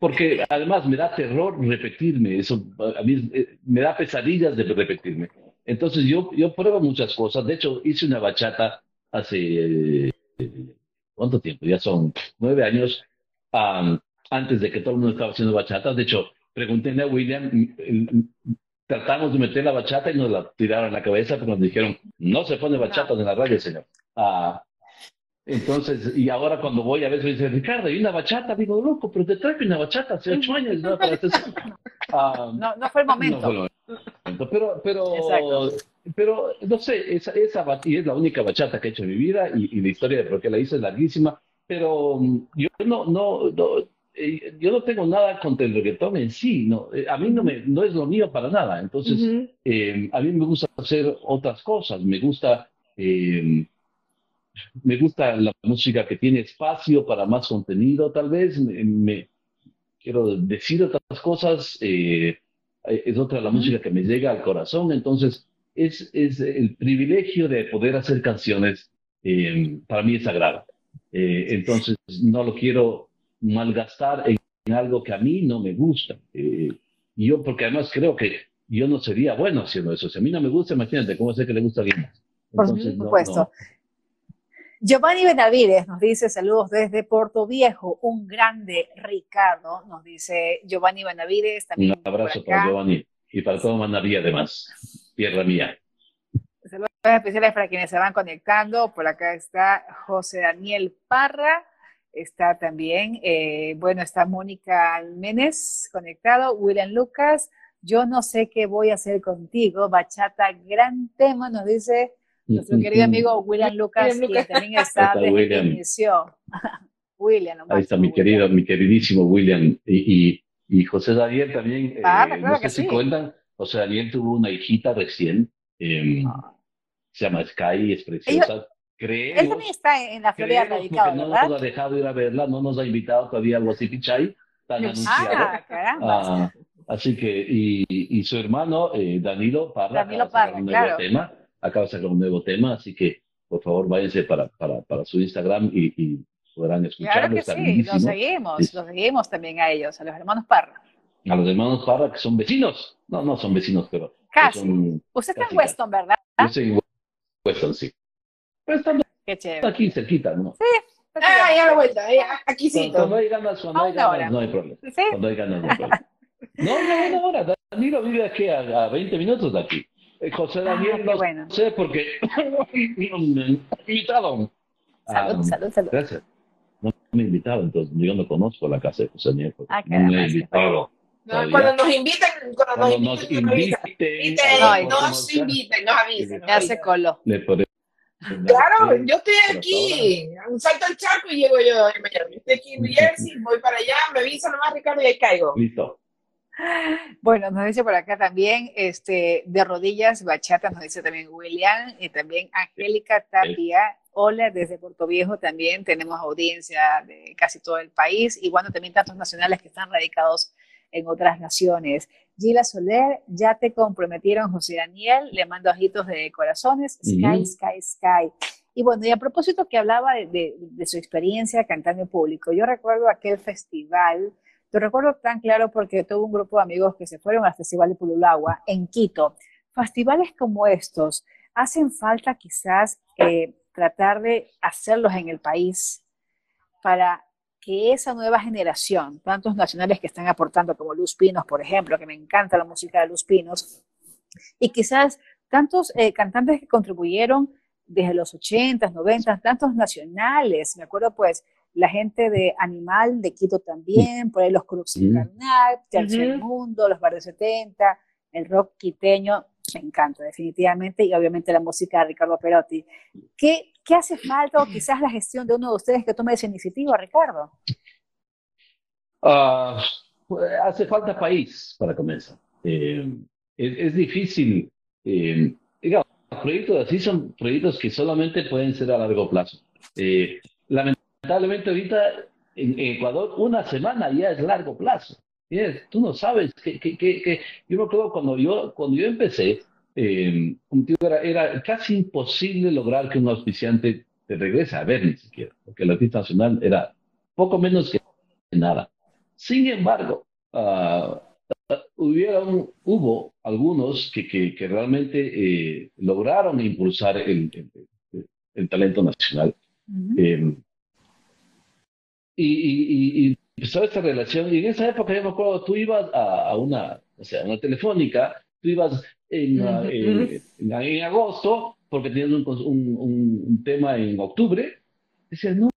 porque además me da terror repetirme, eso a mí eh, me da pesadillas de repetirme. Entonces yo, yo pruebo muchas cosas, de hecho hice una bachata hace, ¿cuánto tiempo? Ya son nueve años, antes de que todo el mundo estaba haciendo bachata. De hecho, pregunté a William, tratamos de meter la bachata y nos la tiraron en la cabeza porque nos dijeron, no se pone bachata en la radio, señor. Ah, entonces, y ahora cuando voy a veces me dice, Ricardo, hay una bachata, digo, loco, pero te traje una bachata hace ocho años. ¿no? Ah, [LAUGHS] no, no, fue el momento. No Pero, pero, pero, no sé, esa, esa y es la única bachata que he hecho en mi vida y, y la historia de por qué la hice es larguísima pero mm, yo no, no, eh, yo no tengo nada contra el reggaetón en sí, no, eh, a mí no, me, no es lo mío para nada, entonces eh, a mí me gusta hacer otras cosas, me gusta, me gusta la música que tiene espacio para más contenido, tal vez, me, quiero decir otras cosas, es otra la música que me llega al corazón, entonces es, es el privilegio de poder hacer canciones, para mí es sagrado. Eh, entonces, no lo quiero malgastar en, algo que a mí no me gusta. Eh, Y yo, porque además creo que yo no sería bueno haciendo eso. Si a mí no me gusta, imagínate cómo sé que le gusta a alguien más. Por supuesto. Giovanni Benavides nos dice saludos desde Puerto Viejo, un grande Ricardo, nos dice Giovanni Benavides. También un abrazo para Giovanni y para toda Manavía además, tierra mía. Saludos especiales para quienes se van conectando. Por acá está José Daniel Parra, está también, eh, bueno, está Mónica Almenes conectado, William Lucas. Yo no sé qué voy a hacer contigo, bachata, gran tema, nos dice nuestro querido amigo William Lucas, que también está [LAUGHS] desde la inicio. William, [LAUGHS] Ahí está mi querido, mi queridísimo William. Y, y, José Daniel también, ah, eh, no sé si cuentan, José Daniel tuvo una hijita recién, em, ah. se llama Sky, es preciosa. Creemos, él también está en la Florida radicado, no ¿verdad? No nos ha dejado ir a verla, no nos ha invitado todavía al Wasipichai, tan anunciado. Ah, caramba. Ah, así que, y, y su hermano, eh, Danilo Parra, Danilo Parra, claro. tema acaba de sacar un nuevo tema, así que por favor váyanse para, para, para su Instagram y, y podrán escucharlo. Claro que sí, los seguimos, los seguimos también a ellos, a los hermanos Parra. A los hermanos Parra que son vecinos, no, no son vecinos, pero... Casi. Usted está en Weston, ¿verdad? Yo estoy en Weston, sí. Pero Qué chévere. aquí cerquita, ¿no? Sí. Ah, ya la vuelta, aquí sí. Cuando hay ganas, cuando hay ganas, no hay problema. ¿Sí? Cuando hay ganas, no hay problema. No, no, no, ahora, Danilo vive aquí a, a 20 minutos de aquí. Eh, José Daniel, Ah, no bueno. sé porque [LAUGHS] me invitaron. Salud, Ah, salud, salud. Gracias. No me invitaron, entonces yo no conozco la casa de José Daniel. Ah, no me. No, todavía. cuando nos inviten, cuando Cuando nos nos inviten, nos inviten, No, nos promoción, inviten, nos avisen. Ya se coló. Claro, yo estoy aquí, un salto al charco y llego yo Miami. Estoy aquí en New Jersey, voy para allá, me avisa nomás Ricardo y ahí caigo. Listo. Bueno, nos dice por acá también, este, de rodillas, bachata, nos dice también William, y también Angélica Tapia. Hola, desde Puerto Viejo también tenemos audiencia de casi todo el país, y bueno, también tantos nacionales que están radicados en otras naciones. Gila Soler, ya te comprometieron, José Daniel, le mando ojitos de corazones, Sky. Sky, Sky. Y bueno, y a propósito que hablaba de, de- de su experiencia cantando en público, yo recuerdo aquel festival, lo recuerdo tan claro porque tuve un grupo de amigos que se fueron al Festival de Pululagua en Quito. Festivales como estos hacen falta quizás eh, tratar de hacerlos en el país para que esa nueva generación, tantos nacionales que están aportando como Luz Pinos, por ejemplo, que me encanta la música de Luz Pinos, y quizás tantos eh, cantantes que contribuyeron desde los 80, 90, tantos nacionales, me acuerdo pues la gente de Animal de Quito también, por ahí los Crux Ujú. Carnal, Tercer. Mundo, los Barrios 70, el rock quiteño, me encanta definitivamente, y obviamente la música de Ricardo Perotti. ¿Qué, qué hace falta o quizás la gestión de uno de ustedes que tome esa iniciativa, Ricardo? Pues, hace falta país para comenzar. Eh, es, es difícil. Eh, digamos, los proyectos así son proyectos que solamente pueden ser a largo plazo. Eh, lamentablemente ahorita en Ecuador una semana ya es largo plazo. Tú no sabes que, que, que, que- yo me acuerdo cuando yo, cuando yo empecé, eh, era, era casi imposible lograr que un auspiciante te regrese a ver ni siquiera, porque el artista nacional era poco menos que nada. Sin embargo, ah, ah, hubieron, hubo algunos que, realmente eh, lograron impulsar el, el- el- talento nacional. Eh, y, y, y, empezó esta relación. Y en esa época, yo me acuerdo, tú ibas a, a una, o sea, una telefónica, tú ibas en, ah, Ujú. en, en- en agosto, porque tenías un, un, un- un tema en octubre. Decías, no,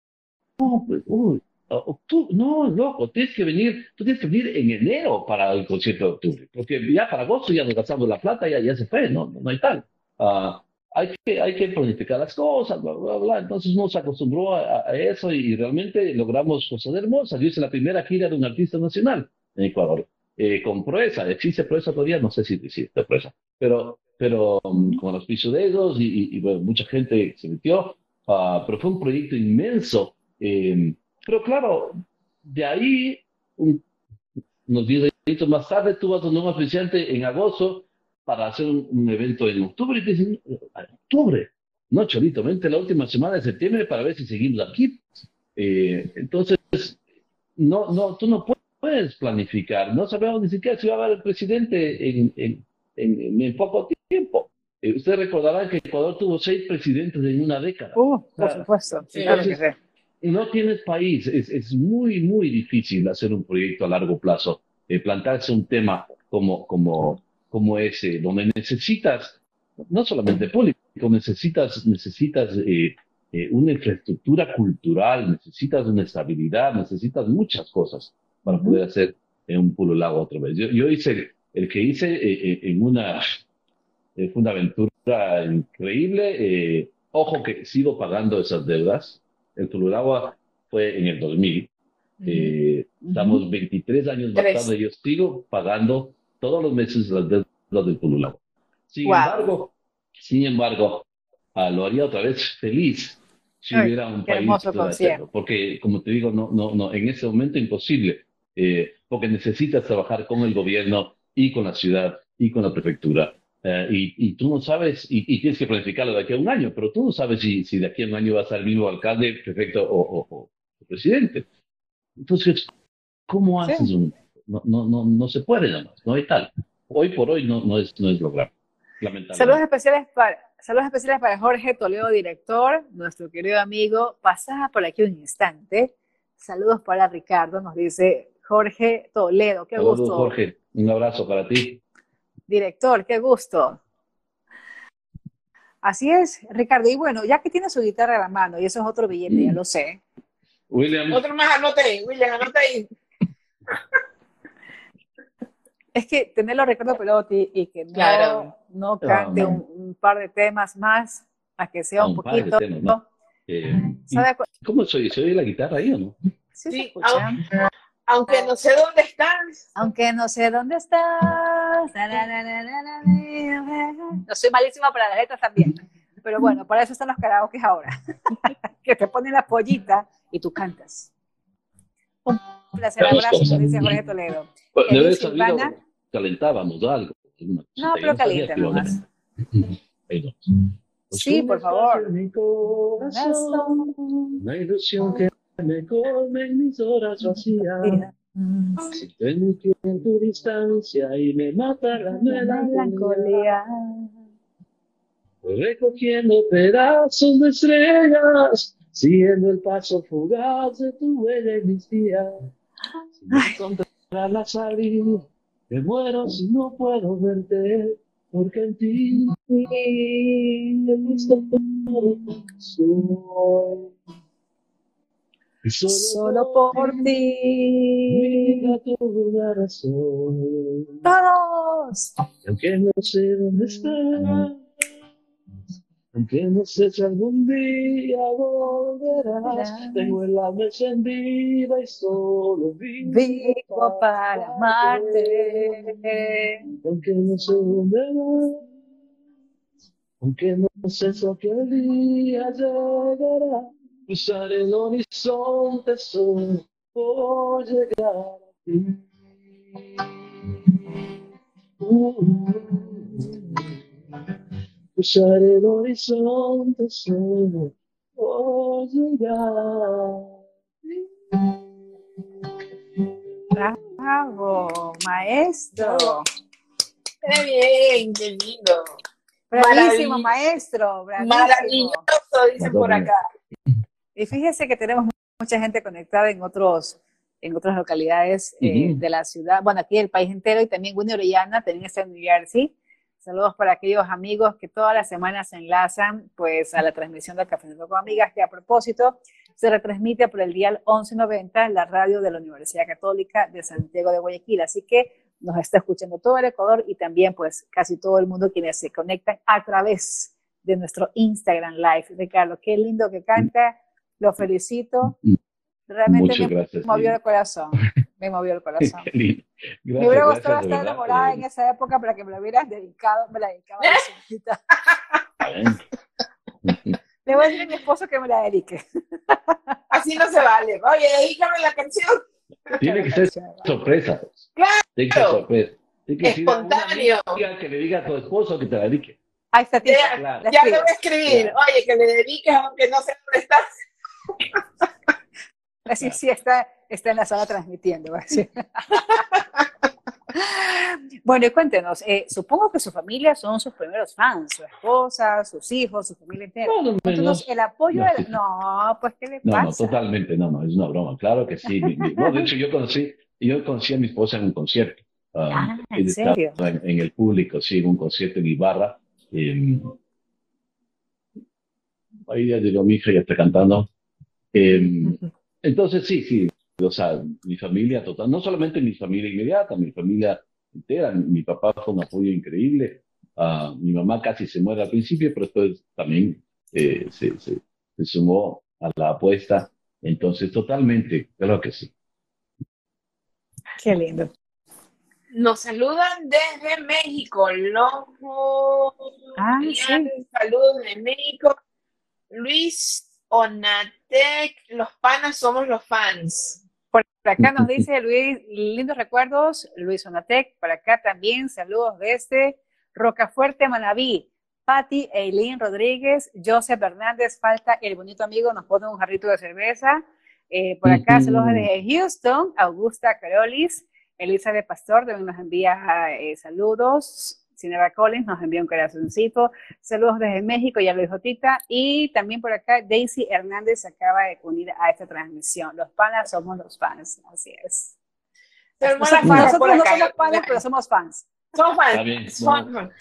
no, pues, uy, octubre, no, loco, tienes que venir, tú tienes que venir en enero para el concierto de octubre, porque ya para agosto ya nos gastamos la plata, ya, ya se fue, no, no, hay tal. Ah, hay que, hay que planificar las cosas, bla, bla, bla. Entonces uno se acostumbró a, a eso y, realmente logramos cosas hermosas. Yo hice la primera gira de un artista nacional en Ecuador, eh, con Proeza. ¿Existe Proeza todavía? No sé si existe Proeza, pero, pero um, con los pisos de ellos y, y, y, bueno, mucha gente se metió, ah, pero fue un proyecto inmenso. eh, pero claro, de ahí, un- unos días más tarde, vas a un nuevo oficiante en agosto para hacer un, un evento en octubre y te dicen, octubre, no, Cholito, vente la última semana de septiembre para ver si seguimos aquí. Eh, entonces, no, no, tú no puedes planificar. No sabemos ni siquiera si va a haber el presidente en, en, en, poco tiempo. Eh, usted recordará que Ecuador tuvo seis presidentes en una década. Uh, por supuesto. No tienes país. Es, es, muy, muy difícil hacer un proyecto a largo plazo. Eh, plantarse un tema como, como, como ese, donde necesitas, no solamente público, necesitas, necesitas eh, eh, una infraestructura cultural, necesitas una estabilidad, necesitas muchas cosas para poder hacer un puro lago otra vez. Yo, yo hice, el que hice eh, en una, fue una aventura increíble. ojo que sigo pagando esas deudas. El Pululagua fue en el 2000. Estamos 23 años más tarde. Yo sigo pagando todos los meses las deudas del Pululagua. Sin embargo, sin embargo, ah, lo haría otra vez feliz si hubiera un país porque como te digo, no, no, no, en ese momento imposible, eh, porque necesitas trabajar con el gobierno y con la ciudad y con la prefectura. Eh, y, y, tú no sabes, y, tienes que planificarlo de aquí a un año, pero tú no sabes si, si de aquí a un año va a ser el mismo alcalde, prefecto o, o, presidente. Entonces, ¿cómo haces un...? No, no, no, no se puede nada más, no hay tal. Hoy por hoy no, no, es, no es lograble. Saludos especiales para, saludos especiales para Jorge Toledo, director, nuestro querido amigo. Pasaba por aquí un instante. Saludos para Ricardo, nos dice Jorge Toledo. Qué saludos, gusto. Jorge, un abrazo para ti. Director, qué gusto. Así es, Ricardo. Y bueno, ya que tiene su guitarra en la mano, y eso es otro billete, ya lo sé. William. Otro más, anote, William, anote ahí es que tenerlo Ricardo Pelotti y que no, no cante un, par de temas más, a que sea un, poquito. Eh, ¿Cómo soy? ¿Se oye la guitarra ahí o no? Sí, sí se Aunque, no sé dónde estás. Aunque no sé dónde estás. No soy malísima para las letras también. Pero bueno, para eso están los karaoke ahora. [LAUGHS] que te ponen la pollita y tú cantas. Un placer, abrazo, dice Jorge Toledo. Pues, debe haber sabido, calentábamos algo. No, pero calienta nomás. Sí, por favor. Mi corazón, una ilusión que me colme en mis horas vacías. Si tengo que en tu distancia y me mata la melancolía. Recogiendo pedazos de estrellas, siguiendo el paso fugaz de tu huella en mis días. Sin la salida, me muero si no puedo verte, porque en ti he visto todo soy. Y solo, solo por ti. Mira toda razón. Todos. Aunque no sé dónde estás aunque no sé si algún día volverás, tengo el alma encendida y solo vivo, vivo para amarte. Aunque no sé dónde vas, aunque no sé si aquel día llegará, cruzar el horizonte solo por llegar a ti. Uh, cruzar el horizonte solo por llegar. Bravo, maestro. Qué bien, qué lindo. Bravísimo, maestro. Bravísimo. Maravilloso, dice por acá. Y fíjese que tenemos mucha gente conectada en otros en otras localidades eh, de la ciudad, bueno, aquí el país entero y también Winnie Orellana, también está en New Jersey. Saludos para aquellos amigos que todas las semanas se enlazan pues a la transmisión del Café con Amigas, que a propósito se retransmite por el dial 1190, la radio de la Universidad Católica de Santiago de Guayaquil. Así que nos está escuchando todo el Ecuador y también pues casi todo el mundo quienes se conectan a través de nuestro Instagram Live. Ricardo, qué lindo que canta, lo felicito. Realmente me movió el corazón. [LAUGHS] Me movió el [LAUGHS] corazón. me hubiera gustado estar enamorada en esa época para que me lo hubieras dedicado, me la dedicaba a la [LAUGHS] Le voy a decir a mi esposo que me la dedique. [LAUGHS] Así no se vale. Oye, dedícame la canción. Tiene que ser sorpresa. Claro. Tiene que ser sorpresa. Espontáneo. Que le diga a tu esposo que te la dedique. Ahí está, tía. Ya, ya lo voy a escribir. Oye, que le dediques aunque no sé dónde estás. [LAUGHS] Sí está, está en la sala transmitiendo. [LAUGHS] Bueno, y cuéntenos, eh, supongo que su familia son sus primeros fans, su esposa, sus hijos, su familia entera. No, no, no, el apoyo no, de... No, pues, ¿qué le pasa? no, totalmente, no, no, es una broma, claro que sí. Mi- de hecho, yo conocí, yo conocí a mi esposa en un concierto. Um, Ah, ¿en ella estaba serio? En, en el público, sí, en un concierto en Ibarra. Eh, ahí ya llegó mi hija, ya está cantando. Eh, entonces, sí, sí, o sea, mi familia total, no solamente mi familia inmediata, mi familia entera, mi papá fue un apoyo increíble, Ah, mi mamá casi se muere al principio, pero después también eh, se, se, se sumó a la apuesta, entonces totalmente, claro que sí. Qué lindo. Nos saludan desde México. Lojo. Ah, sí. Saludos de México. Luis Onatec, los panas somos los fans. Por acá nos dice Luis, lindos recuerdos, Luis Onatec, por acá también, saludos desde Rocafuerte, Manabí. Patti Eileen Rodríguez, Joseph Hernández, falta el bonito amigo, nos pone un jarrito de cerveza. Eh, por acá, saludos desde Houston, Augusta Carolis, Elizabeth Pastor también nos envía eh, saludos. Cineva Collins nos envía un corazoncito. Saludos desde México, ya lo dijo Tita. Y también por acá, Daisy Hernández se acaba de unir a esta transmisión. Los panas somos los fans, así es. Pero Nosotros, hermana, nosotros por no somos panas, pero somos fans. Son fans. Está bien, Son no. fans.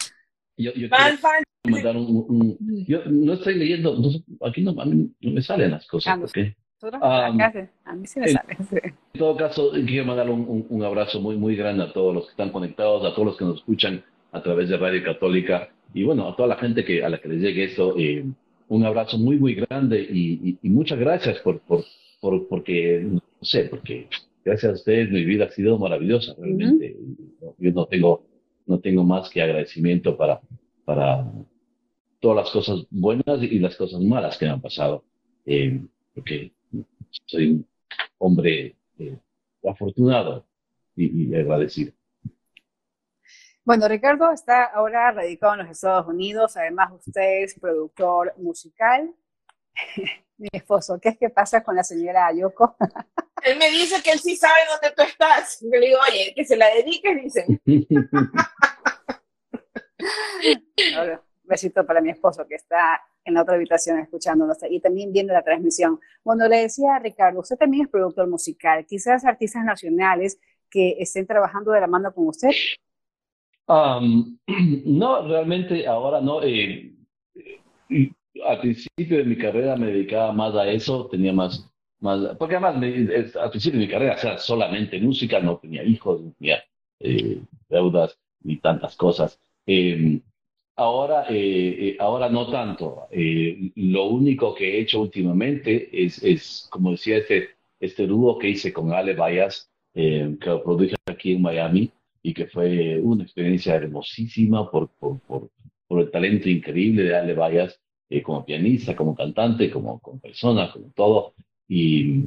Yo, yo Fan, quiero fan. mandar un, un- yo no estoy leyendo, no aquí no, a mí no me salen las cosas, Ah, no. ¿por qué? Nosotros, Ah, acá, sí, a mí sí me el- sale. sí. En todo caso, quiero mandar un, un- un abrazo muy, muy grande a todos los que están conectados, a todos los que nos escuchan a través de Radio Católica y bueno, a toda la gente que, a la que les llegue esto, eh, un abrazo muy, muy grande y, y- y muchas gracias por, por, por, porque, no sé, porque gracias a ustedes mi vida ha sido maravillosa, realmente. Yo no tengo, no tengo más que agradecimiento para, para todas las cosas buenas y las cosas malas que me han pasado, eh, porque soy un hombre eh, afortunado y, y agradecido. Bueno, Ricardo está ahora radicado en los Estados Unidos. Además, usted es productor musical. [LAUGHS] Mi esposo, ¿qué es que pasa con la señora Ayoko? [LAUGHS] Él me dice que él sí sabe dónde tú estás. Yo le digo, oye, que se la dediques, dicen. [LAUGHS] Un besito para mi esposo que está en la otra habitación escuchándonos y también viendo la transmisión. Bueno, le decía a Ricardo, usted también es productor musical. Quizás artistas nacionales que estén trabajando de la mano con usted. Um, [CLEARS THROAT] no, realmente ahora no. eh, y al principio de mi carrera me dedicaba más a eso, tenía más, más porque además me- es- al principio de mi carrera era solamente música, no tenía hijos, no tenía eh, deudas ni tantas cosas. Eh, ahora, eh, eh, ahora no tanto. Eh, lo único que he hecho últimamente es, es como decía, este, este dúo que hice con Ale Bayas, eh, que lo produje aquí en Miami y que fue una experiencia hermosísima por, por, por, por el talento increíble de Ale Bayas eh, como pianista, como cantante, como, como persona, como todo. Y,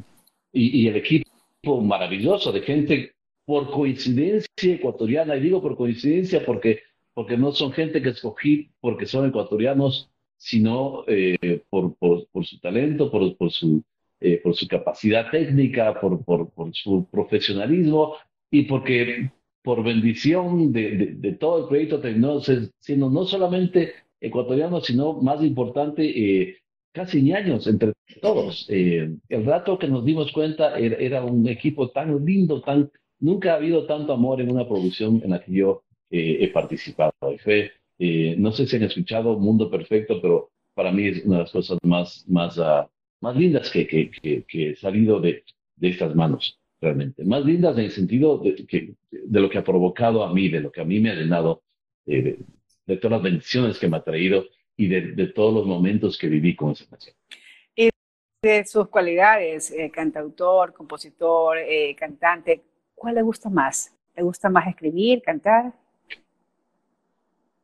y, y el equipo maravilloso de gente por coincidencia ecuatoriana, y digo por coincidencia porque, porque no son gente que escogí porque son ecuatorianos, sino eh, por, por, por su talento, por, por, su, eh, por su capacidad técnica, por, por, por su profesionalismo y porque por bendición de, de, de todo el proyecto terminó siendo no solamente ecuatoriano, sino más importante, eh, casi ñaños entre todos. Eh, el rato que nos dimos cuenta era, era un equipo tan lindo, tan nunca ha habido tanto amor en una producción en la que yo eh, he participado. Y fue, eh, no sé si han escuchado Mundo Perfecto, pero para mí es una de las cosas más, más, ah, más lindas que, que, que, que he salido de, de estas manos, realmente. Más lindas en el sentido de, que, de lo que ha provocado a mí, de lo que a mí me ha llenado, eh, de, de todas las bendiciones que me ha traído y de, de todos los momentos que viví con esa canción. De sus cualidades, eh, cantautor, compositor, eh, cantante, ¿cuál le gusta más? ¿Le gusta más escribir, cantar?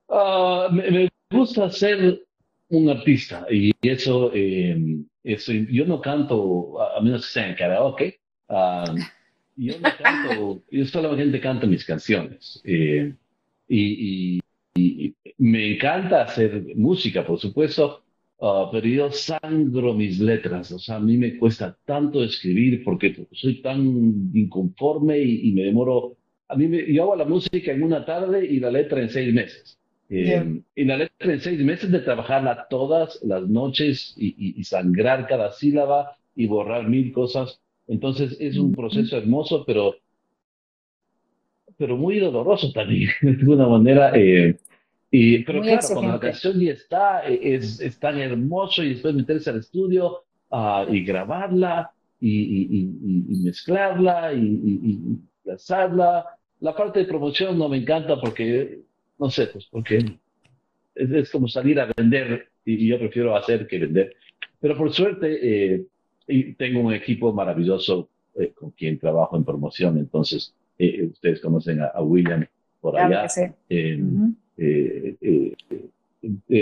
Ah, me, me gusta ser un artista y eso, eh, eso yo no canto, a menos que sea en karaoke, ah, yo no canto, yo solamente canto mis canciones. eh, y, y- y me encanta hacer música, por supuesto. ah, pero yo sangro mis letras. O sea, a mí me cuesta tanto escribir porque soy tan inconforme y, me demoro. A mí me, yo hago la música en una tarde y la letra en seis meses. Eh, y la letra en seis meses de trabajarla todas las noches y, y, sangrar cada sílaba y borrar mil cosas. Entonces es un proceso hermoso, pero, pero muy doloroso también, [LAUGHS] de alguna manera. Eh, y, pero claro, cuando la canción ya está, e, es, es, tan hermoso y después meterse al estudio uh, y grabarla y, y, y mezclarla y, lanzarla. La parte de promoción no me encanta porque, no sé, pues porque es, es como salir a vender y, yo prefiero hacer que vender. Pero por suerte, eh, y tengo un equipo maravilloso eh, con quien trabajo en promoción, entonces eh, ustedes conocen a, William por allá.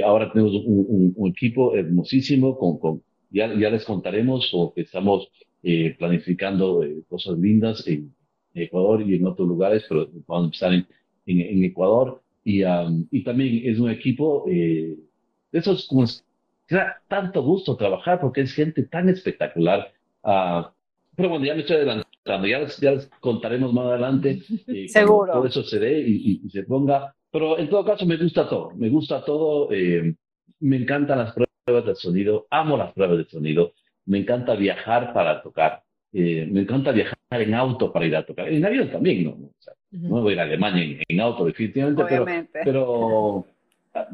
ahora tenemos un, equipo hermosísimo, con, con ya, ya, les contaremos o que estamos eh, planificando cosas lindas en Ecuador y en otros lugares, pero vamos a empezar en, en, Ecuador. Y, y, también es un equipo de esos da tanto gusto trabajar porque es gente tan espectacular. Uh, pero bueno, ya me estoy adelantando, ya les, ya les contaremos más adelante. Eh, [LAUGHS] Seguro. Todo eso se dé y, y, se ponga. Pero en todo caso, me gusta todo. Me gusta todo. Eh, me encantan las pruebas de sonido. Amo las pruebas de sonido. Me encanta viajar para tocar. Eh, me encanta viajar en auto para ir a tocar. En avión también, ¿no? O sea, No voy a ir a Alemania en, en auto, definitivamente. Obviamente. Pero, pero [LAUGHS] ah,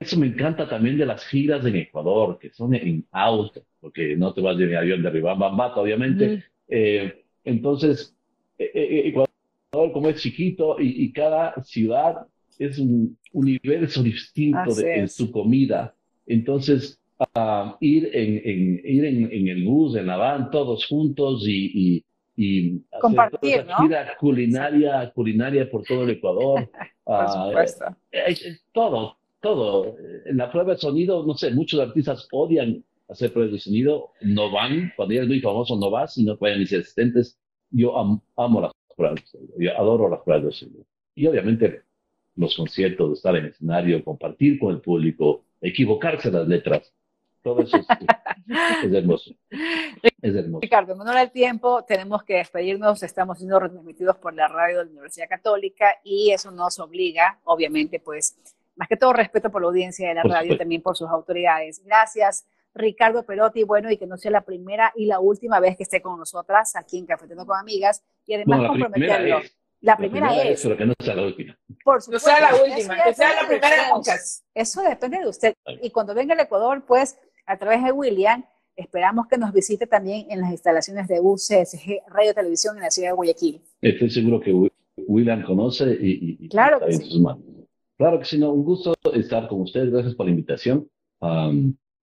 eso me encanta también de las giras en Ecuador, que son en auto, porque no te vas de avión de Ribambambato, obviamente. Eh, entonces, eh, eh, Ecuador, como es chiquito y, cada ciudad es un universo distinto de, en su comida. Entonces, uh, ir, en, en, ir en, el bus, en la van, todos juntos y, y, compartir, ¿no? gira culinaria, culinaria por todo el Ecuador. [LAUGHS] por uh, supuesto. todo, todo. En la prueba de sonido, no sé, muchos artistas odian hacer pruebas de sonido, no van, cuando eres muy famoso no vas, sino que vayan mis asistentes. Yo amo las pruebas de sonido, yo adoro las pruebas de sonido. Y obviamente los conciertos, estar en el escenario, compartir con el público, equivocarse las letras, todo eso [LAUGHS] es, hermoso. Es hermoso. Ricardo, en honor al tiempo, tenemos que despedirnos. Estamos siendo retransmitidos por la radio de la Universidad Católica y eso nos obliga, obviamente, pues, más que todo respeto por la audiencia de la radio, también por sus autoridades. Gracias, Ricardo Perotti, bueno, y que no sea la primera y la última vez que esté con nosotras aquí en Cafeteando con Amigas, y además comprometerlo. La primera, es, Pero que no sea la última. Por supuesto. No sea la última, que sea la primera de muchas. Eso depende de usted. Y cuando venga al Ecuador, pues, a través de William, esperamos que nos visite también en las instalaciones de UCSG Radio Televisión en la ciudad de Guayaquil. Estoy seguro que William conoce y, claro que sí. sus manos. Claro que sí, no, un gusto estar con ustedes. Gracias por la invitación.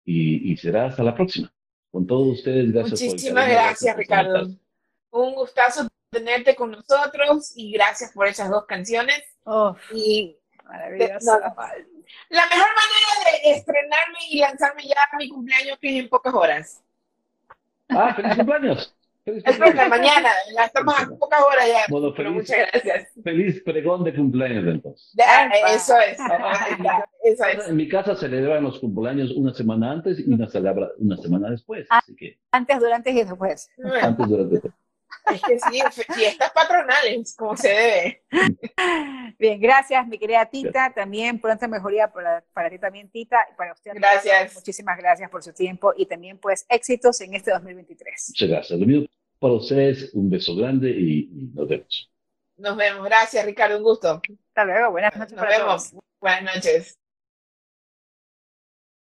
y, será hasta la próxima. Con todos ustedes, gracias. Muchísimas gracias, Ricardo. Un gustazo tenerte con nosotros y gracias por esas dos canciones. Oh, y maravilloso. la mejor manera de estrenarme y lanzarme ya a mi cumpleaños que es en pocas horas. Ah, feliz cumpleaños. Es por la mañana, ya estamos a pocas horas ya. Bueno, feliz, muchas gracias. Feliz pregón de cumpleaños entonces. eso es. [LAUGHS] [LAUGHS] eso es. En mi casa celebran los cumpleaños una semana antes y una celebra una semana después. Ah, así que, antes, durante y después. Antes, durante y después. Es que sí, fiestas patronales, como se debe. Bien, gracias, mi querida Tita. También pronta mejoría para, para ti también, Tita, y para usted. Gracias. Muchísimas gracias por su tiempo y también, pues, éxitos en este 2023. Muchas gracias. Para ustedes, un beso grande y, nos vemos. Nos vemos. Gracias, Ricardo. Un gusto. Hasta luego. Buenas noches. Nos vemos. Buenas noches.